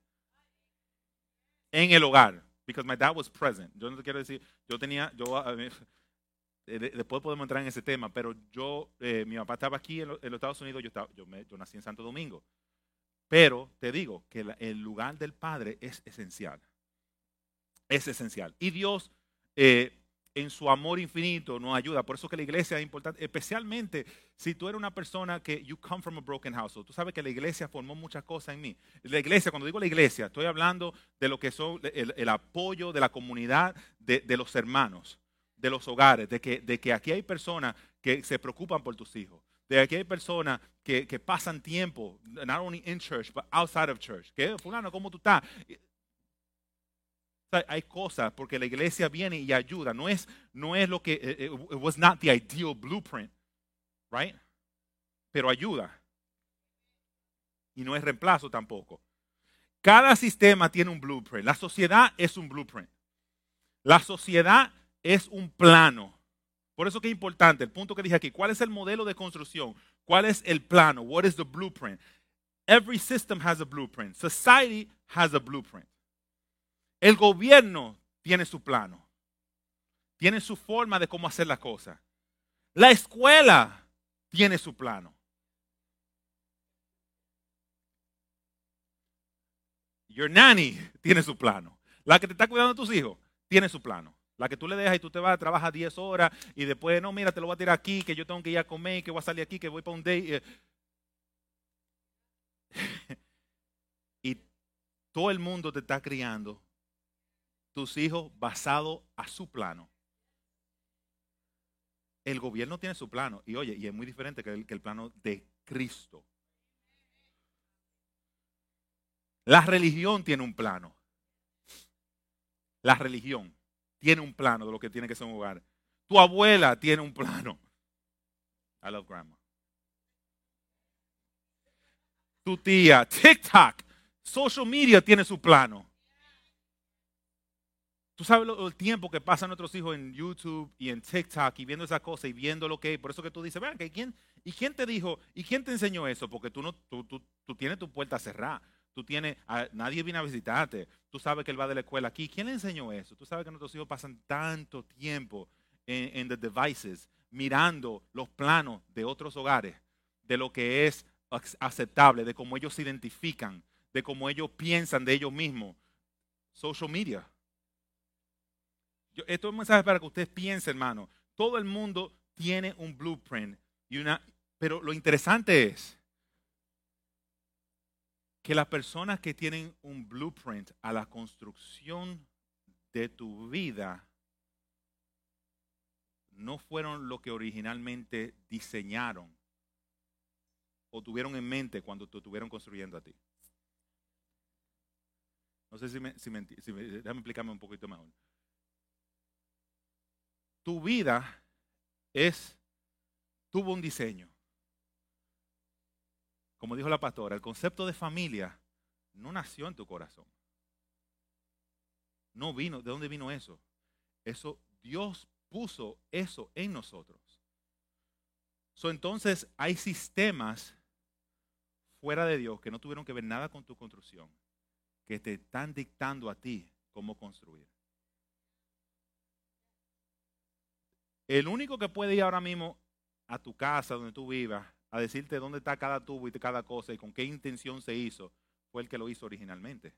en el hogar. Because my dad was present. Yo no te quiero decir, yo tenía, yo, después podemos entrar en ese tema, pero yo, eh, mi papá estaba aquí en, los Estados Unidos, yo, estaba, yo, me, yo, nací en Santo Domingo. Pero te digo que el lugar del Padre es esencial. Es esencial. Y Dios eh, en su amor infinito nos ayuda. Por eso que la iglesia es importante, especialmente si tú eres una persona que you come from a broken household. Tú sabes que la iglesia formó muchas cosas en mí. La iglesia, cuando digo la iglesia, estoy hablando de lo que son el, apoyo de la comunidad, de, los hermanos, de los hogares, de que, de que aquí hay personas que se preocupan por tus hijos. De aquí hay personas que, que pasan tiempo, not only in church, but outside of church. Que, fulano, ¿cómo tú estás? Hay cosas porque la iglesia viene y ayuda. No es, no es lo que, eh, eh, it was not the ideal blueprint, right? Pero ayuda. Y no es reemplazo tampoco. Cada sistema tiene un blueprint. La sociedad es un blueprint. La sociedad es un plano. Por eso que es importante, el punto que dije aquí, ¿cuál es el modelo de construcción? ¿Cuál es el plano? What is the blueprint? Every system has a blueprint. Society has a blueprint. El gobierno tiene su plano, tiene su forma de cómo hacer las cosas. La escuela tiene su plano. Your nanny tiene su plano. La que te está cuidando de tus hijos tiene su plano. La que tú le dejas y tú te vas, a trabajar 10 horas y después, no, mira, te lo voy a tirar aquí, que yo tengo que ir a comer, que voy a salir aquí, que voy para un date. y todo el mundo te está criando tus hijos basado a su plano. El gobierno tiene su plano. Y oye, y es muy diferente que el, que el plano de Cristo. La religión tiene un plano. La religión tiene un plano de lo que tiene que ser un hogar. Tu abuela tiene un plano. I love grandma. Tu tía, TikTok, social media tiene su plano. Tú sabes el tiempo que pasan nuestros hijos en YouTube y en TikTok y viendo esas cosas y viendo lo que es. Por eso que tú dices, vean, ¿quién, ¿y quién te dijo? ¿Y quién te enseñó eso? Porque tú, no, tú, tú, tienes tu puerta cerrada. Tú tienes, nadie viene a visitarte. Tú sabes que él va de la escuela aquí. ¿Quién le enseñó eso? Tú sabes que nuestros hijos pasan tanto tiempo en, en the devices, mirando los planos de otros hogares, de lo que es aceptable, de cómo ellos se identifican, de cómo ellos piensan de ellos mismos. Social media esto es un mensaje para que ustedes piensen, hermano. Todo el mundo tiene un blueprint. Y una, pero lo interesante es que las personas que tienen un blueprint a la construcción de tu vida no fueron lo que originalmente diseñaron o tuvieron en mente cuando te estuvieron construyendo a ti. No sé si me, si me, si me déjame explicarme un poquito mejor tu vida es, tuvo un diseño. Como dijo la pastora, el concepto de familia no nació en tu corazón. No vino, ¿de dónde vino eso? Eso, Dios puso eso en nosotros. So, entonces hay sistemas fuera de Dios que no tuvieron que ver nada con tu construcción, que te están dictando a ti cómo construir. El único que puede ir ahora mismo a tu casa donde tú vivas a decirte dónde está cada tubo y cada cosa y con qué intención se hizo fue el que lo hizo originalmente.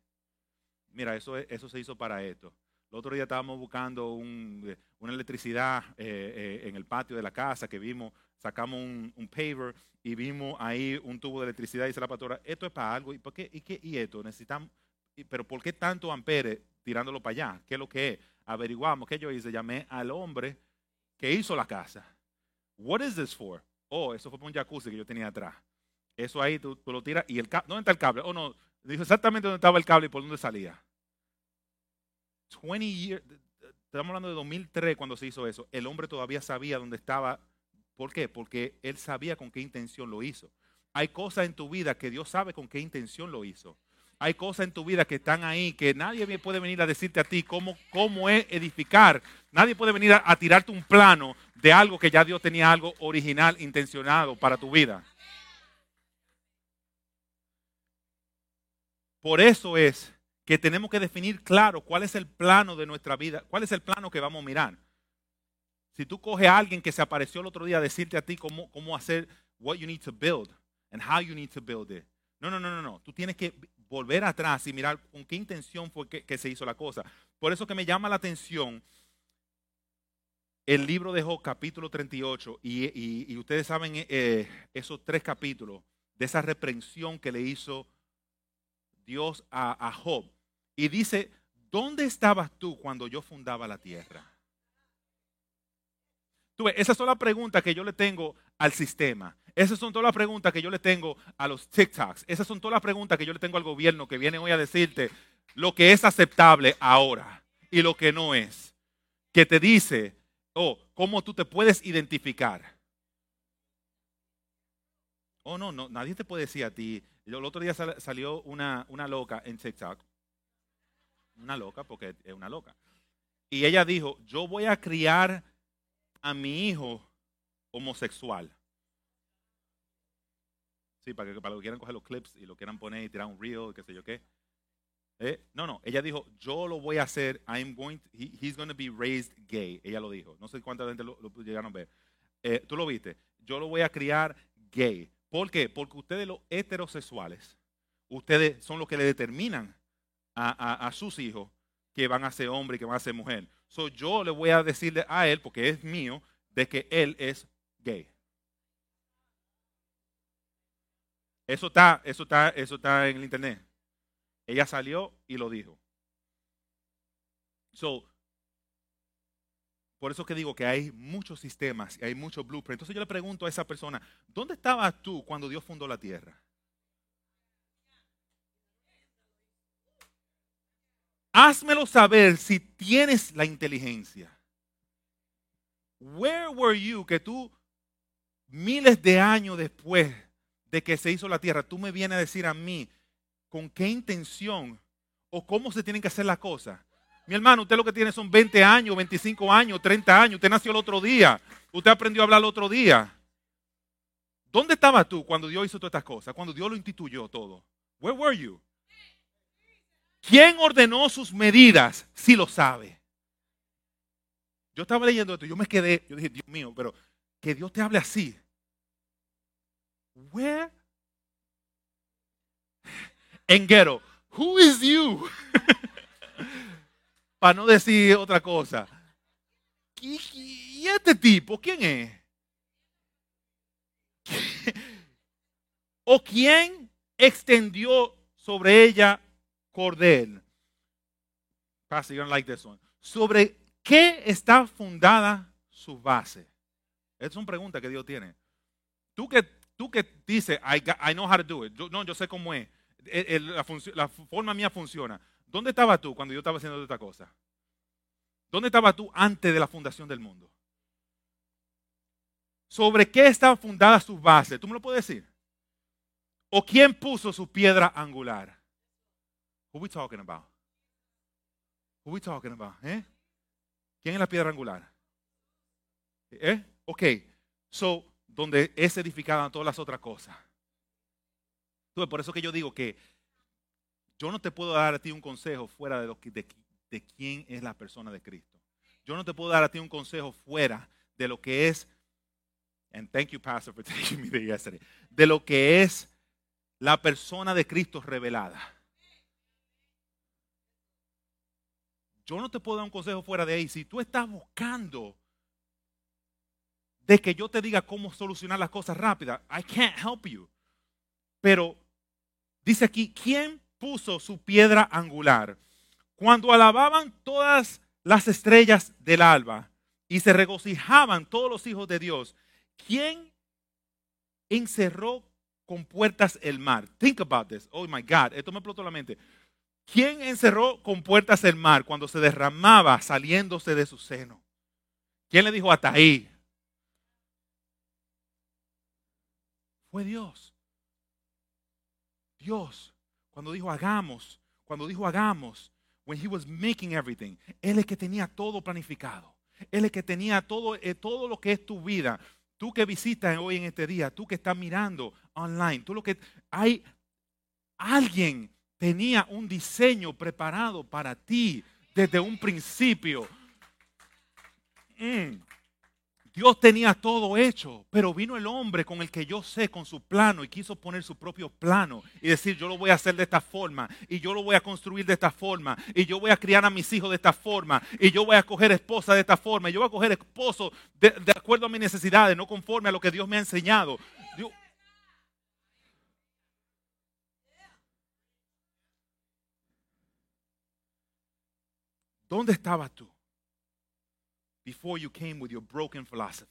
Mira, eso, eso se hizo para esto. El otro día estábamos buscando eh, una electricidad eh, eh, en el patio de la casa que vimos, sacamos un, paver y vimos ahí un tubo de electricidad y dice la pastora, esto es para algo. ¿Y, por qué, y, qué, y esto? Necesitamos, pero ¿por qué tanto amperes tirándolo para allá? ¿Qué es lo que es? Averiguamos. ¿Qué yo hice? Llamé al hombre que hizo la casa. What is this for? Oh, eso fue por un jacuzzi que yo tenía atrás. Eso ahí tú, tú lo tiras y el cable, ¿dónde está el cable? Oh, no, dijo exactamente dónde estaba el cable y por dónde salía. 20 years, estamos hablando de 2003 cuando se hizo eso. El hombre todavía sabía dónde estaba. ¿Por qué? Porque él sabía con qué intención lo hizo. Hay cosas en tu vida que Dios sabe con qué intención lo hizo. Hay cosas en tu vida que están ahí que nadie puede venir a decirte a ti cómo, cómo es edificar. Nadie puede venir a, tirarte un plano de algo que ya Dios tenía algo original, intencionado para tu vida. Por eso es que tenemos que definir claro cuál es el plano de nuestra vida, cuál es el plano que vamos a mirar. Si tú coges a alguien que se apareció el otro día a decirte a ti cómo, cómo hacer what you need to build and how you need to build it. No, no, no, no, no. Tú tienes que volver atrás y mirar con qué intención fue que, se hizo la cosa. Por eso que me llama la atención el libro de Job, capítulo 38, y, y, ustedes saben eh, esos tres capítulos de esa reprensión que le hizo Dios a, a Job. Y dice, ¿dónde estabas tú cuando yo fundaba la tierra? Tú ves, esas son las preguntas que yo le tengo al sistema. Esas son todas las preguntas que yo le tengo a los TikToks. Esas son todas las preguntas que yo le tengo al gobierno que viene hoy a decirte lo que es aceptable ahora y lo que no es. Que te dice, oh, cómo tú te puedes identificar. Oh, no, no, nadie te puede decir a ti. El otro día salió una, una loca en TikTok. Una loca, porque es una loca. Y ella dijo, yo voy a criar a mi hijo homosexual. Sí, para que, para que quieran coger los clips y lo quieran poner y tirar un reel, qué sé yo qué. Eh, no, no, ella dijo, yo lo voy a hacer, I'm going he's going to be raised gay. Ella lo dijo. No sé cuánta gente lo, llegaron a ver. Eh, Tú lo viste. Yo lo voy a criar gay. ¿Por qué? Porque ustedes los heterosexuales, ustedes son los que le determinan a, a, sus hijos que van a ser hombre y que van a ser mujer. So, yo le voy a decirle a él, porque es mío, de que él es gay. Eso está, eso está, eso está en el internet. Ella salió y lo dijo. So, por eso que digo que hay muchos sistemas y hay muchos blueprints. Entonces yo le pregunto a esa persona, ¿dónde estabas tú cuando Dios fundó la tierra? Házmelo saber si tienes la inteligencia. Where were you que tú miles de años después de que se hizo la tierra, tú me vienes a decir a mí con qué intención o cómo se tienen que hacer las cosas. Mi hermano, usted lo que tiene son 20 años, 25 años, 30 años. Usted nació el otro día. Usted aprendió a hablar el otro día. ¿Dónde estabas tú cuando Dios hizo todas estas cosas? Cuando Dios lo instituyó todo. Where were you? ¿Quién ordenó sus medidas? Si lo sabe. Yo estaba leyendo esto yo me quedé. Yo dije, Dios mío, pero que Dios te hable así. Where? En ghetto. Who is you? Para no decir otra cosa. ¿Y, este tipo quién es? ¿O quién extendió sobre ella cordel? Pastor, you don't like this one. ¿Sobre qué está fundada su base? Es una pregunta que Dios tiene. Tú que Tú que dices, I, know how to do it. no, yo sé cómo es. la, forma mía funciona. ¿Dónde estabas tú cuando yo estaba haciendo esta cosa? ¿Dónde estabas tú antes de la fundación del mundo? ¿Sobre qué estaba fundada su base? ¿Tú me lo puedes decir? ¿O quién puso su piedra angular? Who we talking about? Who we talking about? ¿Eh? ¿Quién es la piedra angular? ¿Eh? Ok. So, donde es edificada todas las otras cosas. Entonces, por eso que yo digo que yo no te puedo dar a ti un consejo fuera de, lo que, de, quién es la persona de Cristo. Yo no te puedo dar a ti un consejo fuera de lo que es, and thank you, Pastor, for taking me there yesterday, de lo que es la persona de Cristo revelada. Yo no te puedo dar un consejo fuera de ahí. Si tú estás buscando de que yo te diga cómo solucionar las cosas rápidas. I can't help you. Pero dice aquí, ¿quién puso su piedra angular? Cuando alababan todas las estrellas del alba y se regocijaban todos los hijos de Dios, ¿quién encerró con puertas el mar? Think about this. Oh my God, esto me explotó la mente. ¿Quién encerró con puertas el mar cuando se derramaba saliéndose de su seno? ¿Quién le dijo hasta ahí? Fue Dios. Dios, cuando dijo hagamos, cuando dijo hagamos, when he was making everything, él es que tenía todo planificado. Él es que tenía todo, eh, todo lo que es tu vida. Tú que visitas hoy en este día, tú que estás mirando online, tú lo que hay alguien tenía un diseño preparado para ti desde un principio. Mm. Dios tenía todo hecho, pero vino el hombre con el que yo sé, con su plano, y quiso poner su propio plano y decir, yo lo voy a hacer de esta forma, y yo lo voy a construir de esta forma, y yo voy a criar a mis hijos de esta forma, y yo voy a coger esposa de esta forma, y yo voy a coger esposo de, de acuerdo a mis necesidades, no conforme a lo que Dios me ha enseñado. ¿Dónde estabas tú? Before you came with your broken philosophy.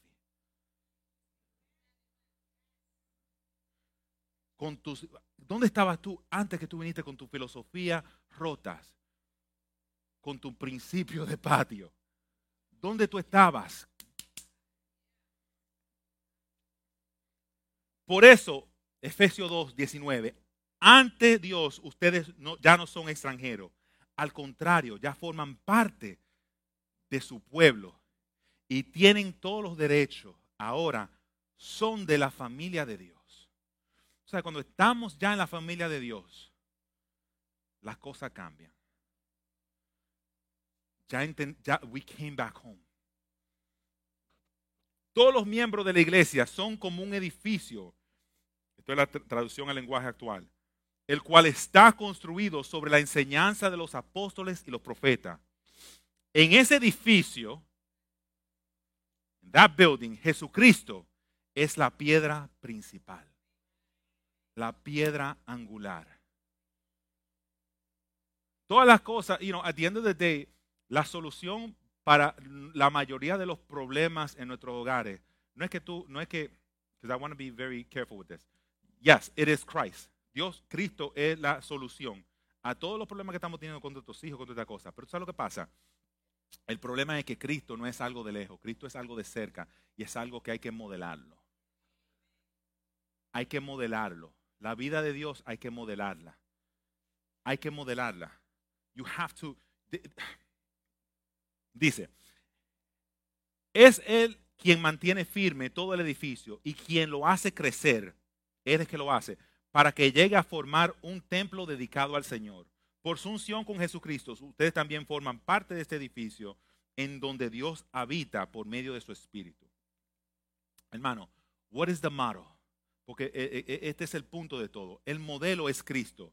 Con tus, ¿Dónde estabas tú antes que tú viniste con tu filosofía rotas? Con tu principio de patio. ¿Dónde tú estabas? Por eso, Efesios 2, 19. Ante Dios, ustedes no, ya no son extranjeros al contrario, ya forman parte de su pueblo y tienen todos los derechos. Ahora son de la familia de Dios. O sea, cuando estamos ya en la familia de Dios, las cosas cambian. Ya, ya we came back home. Todos los miembros de la iglesia son como un edificio. Esto es la traducción al lenguaje actual el cual está construido sobre la enseñanza de los apóstoles y los profetas. En ese edificio, en that building, Jesucristo es la piedra principal, la piedra angular. Todas las cosas, you know, at the end of the day, la solución para la mayoría de los problemas en nuestros hogares no es que tú, no es que, because I want to be very careful with this. Yes, it is Christ. Dios, Cristo es la solución a todos los problemas que estamos teniendo con nuestros hijos, con todas estas cosas. Pero ¿sabes lo que pasa? El problema es que Cristo no es algo de lejos, Cristo es algo de cerca y es algo que hay que modelarlo. Hay que modelarlo. La vida de Dios hay que modelarla. Hay que modelarla. You have to. Dice, es Él quien mantiene firme todo el edificio y quien lo hace crecer. Él es que lo hace para que llegue a formar un templo dedicado al Señor. Por su unción con Jesucristo, ustedes también forman parte de este edificio en donde Dios habita por medio de su Espíritu. Hermano, what is the model? Porque eh, eh, eh, este es el punto de todo. El modelo es Cristo.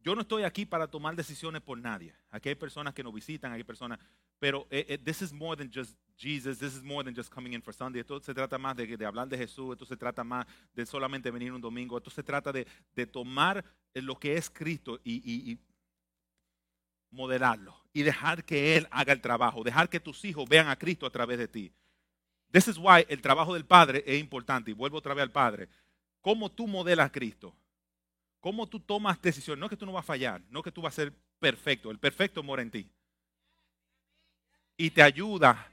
Yo no estoy aquí para tomar decisiones por nadie. Aquí hay personas que nos visitan, hay personas, pero this is more than just Jesus, this is more than just coming in for Sunday. Esto se trata más de, de, hablar de Jesús, esto se trata más de solamente venir un domingo, esto se trata de, de tomar lo que es Cristo y, y, y, modelarlo y dejar que Él haga el trabajo, dejar que tus hijos vean a Cristo a través de ti. This is why el trabajo del Padre es importante. Y vuelvo otra vez al Padre. ¿Cómo tú modelas a Cristo? ¿Cómo tú tomas decisiones? No es que tú no vas a fallar, no es que tú vas a ser perfecto. El perfecto mora en ti. Y te ayuda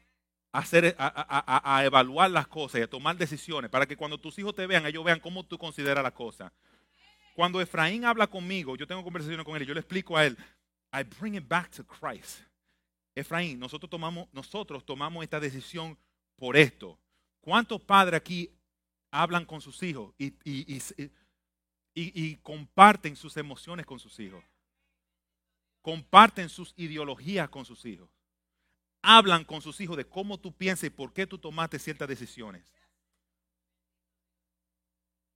hacer, a, evaluar las cosas y a tomar decisiones para que cuando tus hijos te vean, ellos vean cómo tú consideras las cosas. Cuando Efraín habla conmigo, yo tengo conversaciones con él yo le explico a él, I bring it back to Christ. Efraín, nosotros tomamos, nosotros tomamos esta decisión por esto. ¿Cuántos padres aquí hablan con sus hijos y, y comparten sus emociones con sus hijos? Comparten sus ideologías con sus hijos hablan con sus hijos de cómo tú piensas y por qué tú tomaste ciertas decisiones.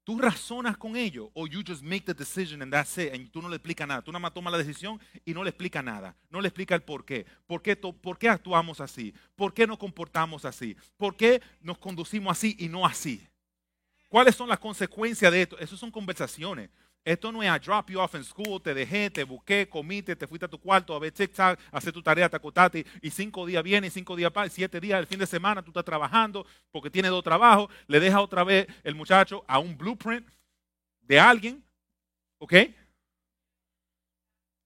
Tú razonas con ellos o you just make the decision and that's it. Y tú no le explicas nada. Tú nada más tomas la decisión y no le explicas nada. No le explica el por qué. ¿Por qué, ¿Por qué actuamos así? ¿Por qué nos comportamos así? ¿Por qué nos conducimos así y no así? ¿Cuáles son las consecuencias de esto? Esas son conversaciones. Esto no es a drop you off in school, te dejé, te busqué, comiste, te fuiste a tu cuarto a ver TikTok, a hacer tu tarea, te y cinco días viene, cinco días para, siete días el fin de semana tú estás trabajando porque tienes dos trabajos, le deja otra vez el muchacho a un blueprint de alguien, ¿ok?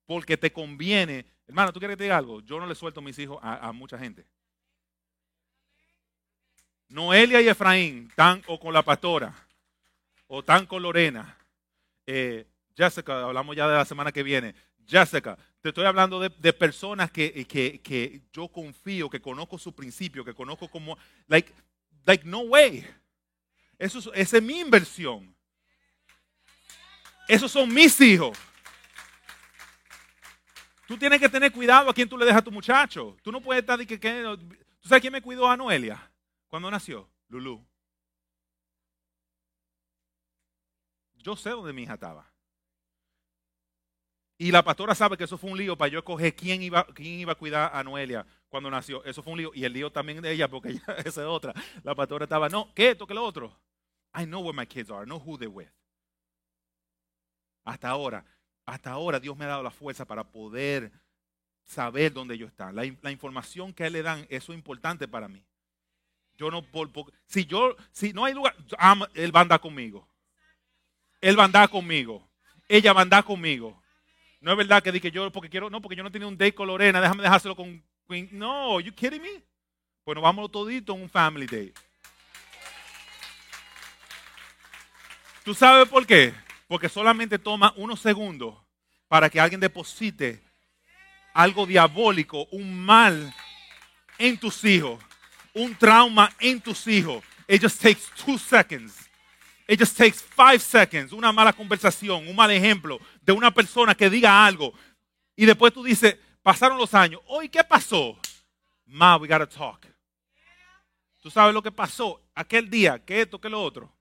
Porque te conviene. Hermano, ¿tú quieres que te diga algo? Yo no le suelto a mis hijos a, mucha gente. Noelia y Efraín están o con la pastora o están con Lorena. Eh, Jessica, hablamos ya de la semana que viene. Jessica, te estoy hablando de, personas que, que, yo confío, que conozco su principio, que conozco como, like, like no way. Eso, esa es mi inversión. Esos son mis hijos. Tú tienes que tener cuidado a quién tú le dejas a tu muchacho. Tú no puedes estar que, ¿Tú sabes quién me cuidó a Noelia cuando nació? Lulú. Yo sé dónde mi hija estaba. Y la pastora sabe que eso fue un lío para yo escoger quién iba, quién iba a cuidar a Noelia cuando nació. Eso fue un lío. Y el lío también de ella, porque esa es otra. La pastora estaba, no, ¿qué esto, que lo otro? I know where my kids are. I know who they're with. Hasta ahora, hasta ahora Dios me ha dado la fuerza para poder saber dónde ellos están. La, información que a él le dan, eso es importante para mí. Yo no, por, si yo, si no hay lugar, él va a andar conmigo. Él va a andar conmigo. Ella va a andar conmigo. No es verdad que dije yo porque quiero, no, porque yo no tenía un date con Lorena, déjame dejárselo con Queen. No, you kidding me? Bueno, vamos todito en un family date. ¿Tú sabes por qué? Porque solamente toma unos segundos para que alguien deposite algo diabólico, un mal en tus hijos, un trauma en tus hijos. It just takes two seconds. It just takes five seconds, una mala conversación, un mal ejemplo de una persona que diga algo. Y después tú dices, pasaron los años. Hoy, ¿qué pasó? Ma, we gotta talk. ¿Tú sabes lo que pasó aquel día? ¿Qué esto, qué lo otro?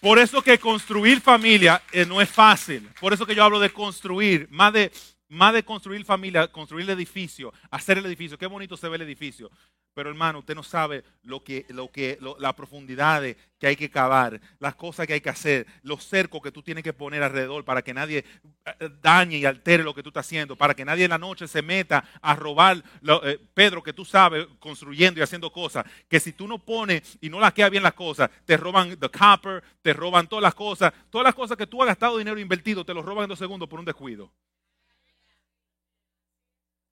Por eso que construir familia eh, no es fácil. Por eso que yo hablo de construir. Más de más de construir familia, construir el edificio, hacer el edificio. Qué bonito se ve el edificio. Pero hermano, usted no sabe lo que, lo que, la profundidad que hay que cavar, las cosas que hay que hacer, los cercos que tú tienes que poner alrededor para que nadie eh, dañe y altere lo que tú estás haciendo, para que nadie en la noche se meta a robar, eh, Pedro, que tú sabes, construyendo y haciendo cosas, que si tú no pones y no las queda bien las cosas, te roban the copper, te roban todas las cosas, todas las cosas que tú has gastado dinero invertido, te lo roban en dos segundos por un descuido.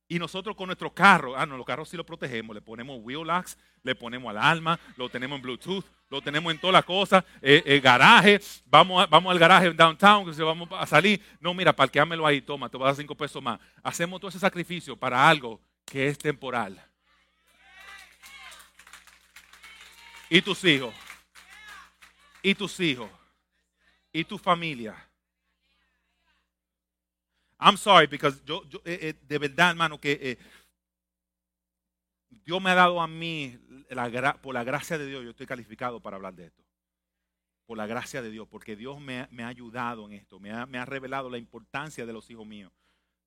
Y nosotros con nuestro carro, ah, no, los carros sí los protegemos, le ponemos wheel locks, le ponemos alarma, lo tenemos en Bluetooth, lo tenemos en todas las cosas, eh, el garaje, vamos, vamos al garaje en downtown, que vamos a salir. No, mira, parqueámelo ahí, toma, te voy a dar cinco pesos más. Hacemos todo ese sacrificio para algo que es temporal. Y tus hijos, y tus hijos, y tu familia I'm sorry, because yo, eh, eh, de verdad, hermano, que eh, Dios me ha dado a mí, por la gracia de Dios, yo estoy calificado para hablar de esto. Por la gracia de Dios, porque Dios me, ha ayudado en esto, me ha, revelado la importancia de los hijos míos.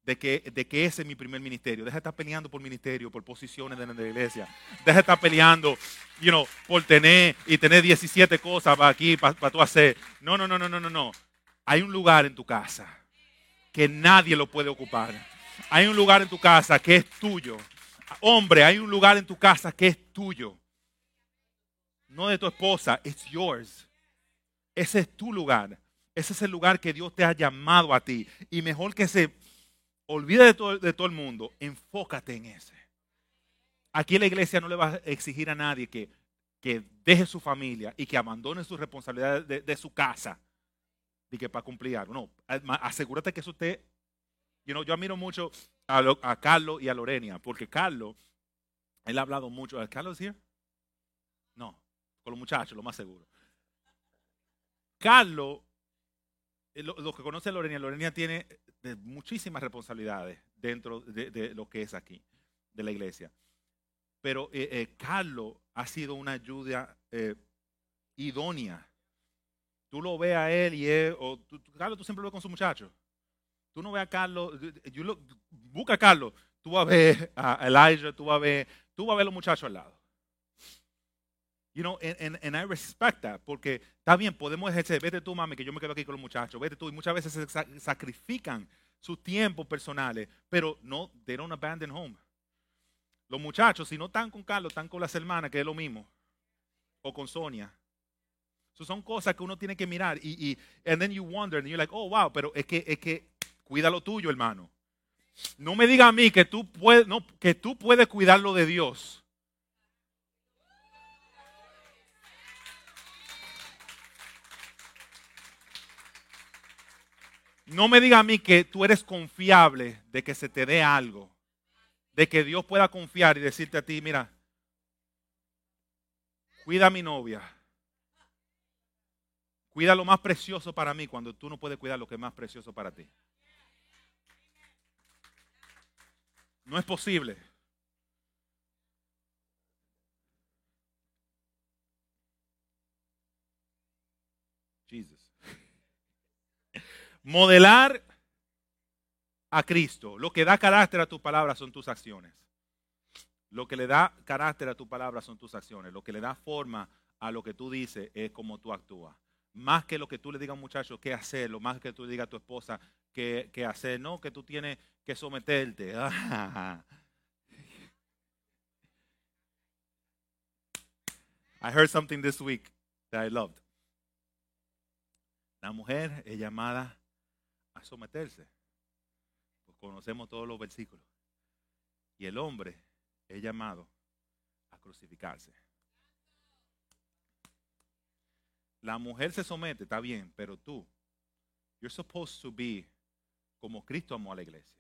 De que, de que ese es mi primer ministerio. Deja de estar peleando por ministerio, por posiciones de la iglesia. Deja de estar peleando, you know, por tener y tener 17 cosas para aquí, para, para tú hacer. No, no, no, no, no, no, no. Hay un lugar en tu casa que nadie lo puede ocupar. Hay un lugar en tu casa que es tuyo. Hombre, hay un lugar en tu casa que es tuyo. No de tu esposa, it's yours. Ese es tu lugar. Ese es el lugar que Dios te ha llamado a ti. Y mejor que se olvide de todo, el mundo, enfócate en ese. Aquí la iglesia no le va a exigir a nadie que, que deje su familia y que abandone sus responsabilidades de, de su casa de que para cumplir algo. No, asegúrate que eso esté. You yo admiro mucho a, Carlos y a Lorenia, porque Carlos, él ha hablado mucho. ¿Carlos es No, con los muchachos, lo más seguro. Carlos, eh, los que conocen a Lorenia, Lorenia tiene eh, muchísimas responsabilidades dentro de, lo que es aquí, de la iglesia. Pero eh, Carlos ha sido una ayuda idónea Tú lo ves a él y él, o tú, Carlos, tú siempre lo ves con su muchacho. Tú no ves a Carlos, busca a Carlos, tú vas a ver a Elijah, tú vas a ver, tú vas a ver a los muchachos al lado. You know, and, and, I respect that, porque está bien, podemos ejercer, vete tú, mami, que yo me quedo aquí con los muchachos, vete tú, y muchas veces se sacrifican sus tiempos personales, pero no, they don't abandon home. Los muchachos, si no están con Carlos, están con las hermanas, que es lo mismo. O con Sonia. So, son cosas que uno tiene que mirar. Y, y and then you wonder, and you're like, oh, wow, pero es que, es que cuida lo tuyo, hermano. No me diga a mí que tú, puedes, no, que tú puedes cuidar lo de Dios. No me diga a mí que tú eres confiable de que se te dé algo. De que Dios pueda confiar y decirte a ti, mira, cuida a mi novia. Cuida lo más precioso para mí cuando tú no puedes cuidar lo que es más precioso para ti. No es posible. Jesus. Modelar a Cristo. Lo que da carácter a tu palabra son tus acciones. Lo que le da carácter a tu palabra son tus acciones. Lo que le da forma a lo que tú dices es cómo tú actúas. Más que lo que tú le digas a un muchacho qué hacer, lo más que tú le digas a tu esposa qué, qué hacer. No, que tú tienes que someterte. I heard something this week that I loved. La mujer es llamada a someterse. Pues conocemos todos los versículos. Y el hombre es llamado a crucificarse. La mujer se somete, está bien, pero tú, you're supposed to be como Cristo amó a la iglesia.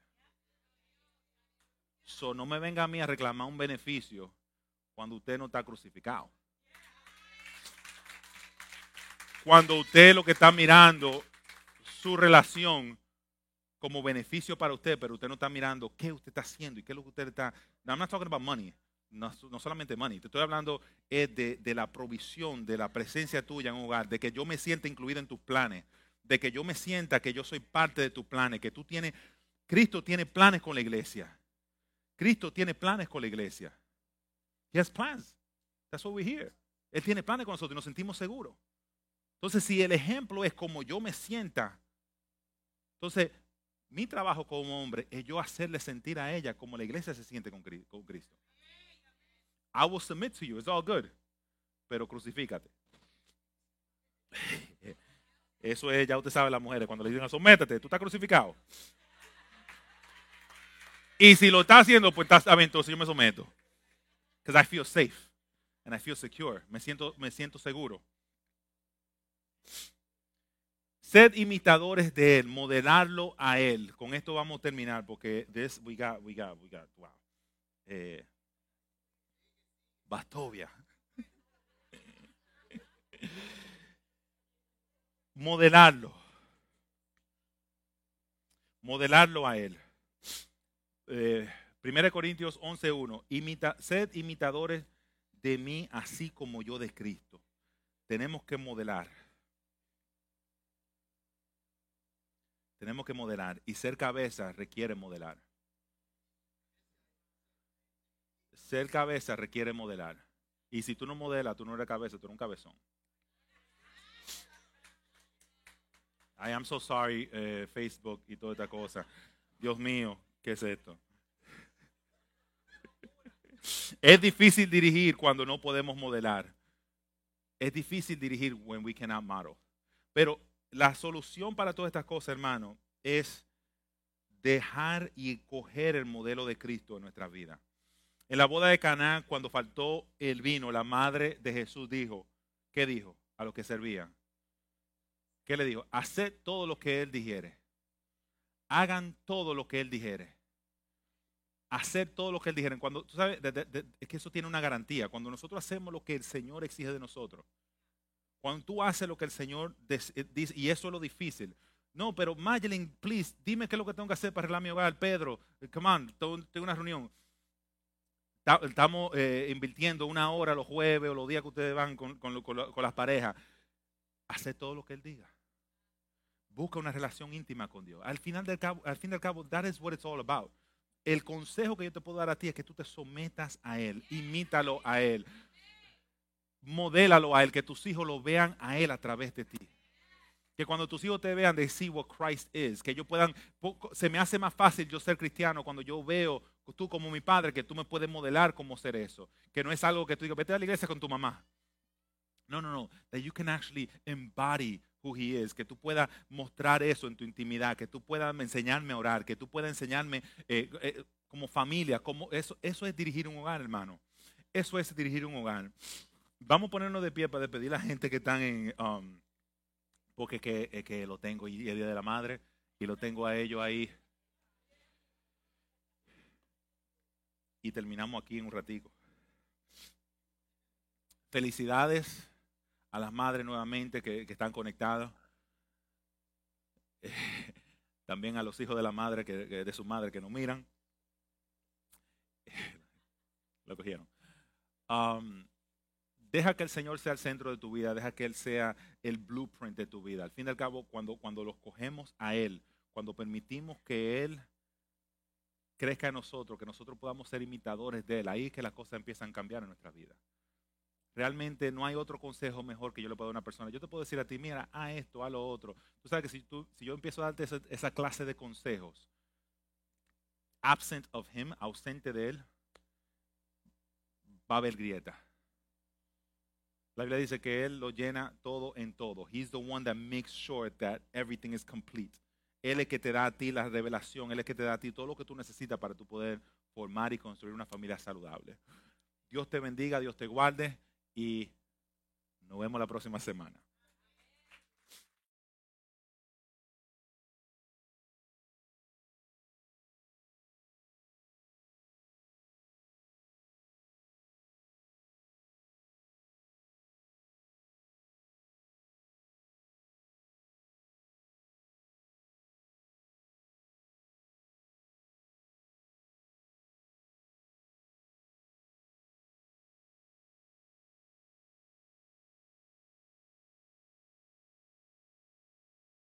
So no me venga a mí a reclamar un beneficio cuando usted no está crucificado. Cuando usted lo que está mirando su relación como beneficio para usted, pero usted no está mirando qué usted está haciendo y qué es lo que usted está. No, I'm not talking about money. No, solamente money. Te estoy hablando de, de la provisión, de la presencia tuya en un hogar, de que yo me sienta incluido en tus planes, de que yo me sienta que yo soy parte de tus planes, que tú tienes, Cristo tiene planes con la iglesia. Cristo tiene planes con la iglesia. He has plans. That's what we hear. Él tiene planes con nosotros y nos sentimos seguros. Entonces, si el ejemplo es como yo me sienta, entonces mi trabajo como hombre es yo hacerle sentir a ella como la iglesia se siente con Cristo. I will submit to you, it's all good, pero crucifícate. Eso es, ya usted sabe, las mujeres, cuando le dicen, sométete, tú estás crucificado. Y si lo está haciendo, pues está, bien, entonces yo me someto. Because I feel safe and I feel secure. Me siento, me siento seguro. Sed imitadores de Él, modelarlo a Él. Con esto vamos a terminar porque this we got, we got, we got, wow. Eh, Bastovia. modelarlo. Modelarlo a Él. Eh, 1 Corintios 11.1. Imita, sed imitadores de mí así como yo de Cristo. Tenemos que modelar. Tenemos que modelar y ser cabeza requiere modelar. Ser cabeza requiere modelar. Y si tú no modelas, tú no eres cabeza, tú eres un cabezón. I am so sorry, eh, Facebook y toda esta cosa. Dios mío, ¿qué es esto? Es difícil dirigir cuando no podemos modelar. Es difícil dirigir when we cannot model. Pero la solución para todas estas cosas, hermano, es dejar y coger el modelo de Cristo en nuestra vida. En la boda de Caná, cuando faltó el vino, la madre de Jesús dijo, ¿qué dijo a los que servían? ¿Qué le dijo? Haced todo lo que él dijere. Hagan todo lo que él dijere. Hacer todo lo que él dijere. Cuando, tú sabes, es que eso tiene una garantía. Cuando nosotros hacemos lo que el Señor exige de nosotros, cuando tú haces lo que el Señor eh, dice, y eso es lo difícil. No, pero Magdalene, please, dime qué es lo que tengo que hacer para arreglar mi hogar. Pedro, come on, tengo una reunión. Estamos eh, invirtiendo una hora los jueves o los días que ustedes van con, las parejas. Hace todo lo que Él diga. Busca una relación íntima con Dios. Al, final del cabo, al fin del cabo, that is what it's all about. El consejo que yo te puedo dar a ti es que tú te sometas a Él, imítalo a Él modélalo a Él, que tus hijos lo vean a Él a través de ti. Que cuando tus hijos te vean, they see what Christ is. Que ellos puedan, se me hace más fácil yo ser cristiano cuando yo veo tú como mi padre, que tú me puedes modelar cómo ser eso. Que no es algo que tú digas, vete a la iglesia con tu mamá. No, no, no. That you can actually embody who he is, que tú puedas mostrar eso en tu intimidad, que tú puedas enseñarme a orar, que tú puedas enseñarme eh, eh, como familia, como eso, eso es dirigir un hogar, hermano. Eso es dirigir un hogar. Vamos a ponernos de pie para despedir a la gente que están en, um, porque que, que lo tengo y el Día de la Madre y lo tengo a ellos ahí. Y terminamos aquí en un ratico. Felicidades a las madres nuevamente que, están conectadas. también a los hijos de la madre, que, de su madre que nos miran. Lo cogieron. Um, deja que el Señor sea el centro de tu vida, deja que Él sea el blueprint de tu vida. Al fin y al cabo, cuando, cuando los cogemos a Él, cuando permitimos que Él crezca en nosotros, que nosotros podamos ser imitadores de Él, ahí es que las cosas empiezan a cambiar en nuestra vida. Realmente no hay otro consejo mejor que yo le pueda dar a una persona. Yo te puedo decir a ti, mira, a esto, a lo otro. Tú sabes que si, tú, si yo empiezo a darte esa, clase de consejos, absent of him, ausente de él, va a haber grieta. La Biblia dice que Él lo llena todo en todo. He's the one that makes sure that everything is complete. Él es que te da a ti la revelación, Él es que te da a ti todo lo que tú necesitas para tu poder formar y construir una familia saludable. Dios te bendiga, Dios te guarde y nos vemos la próxima semana.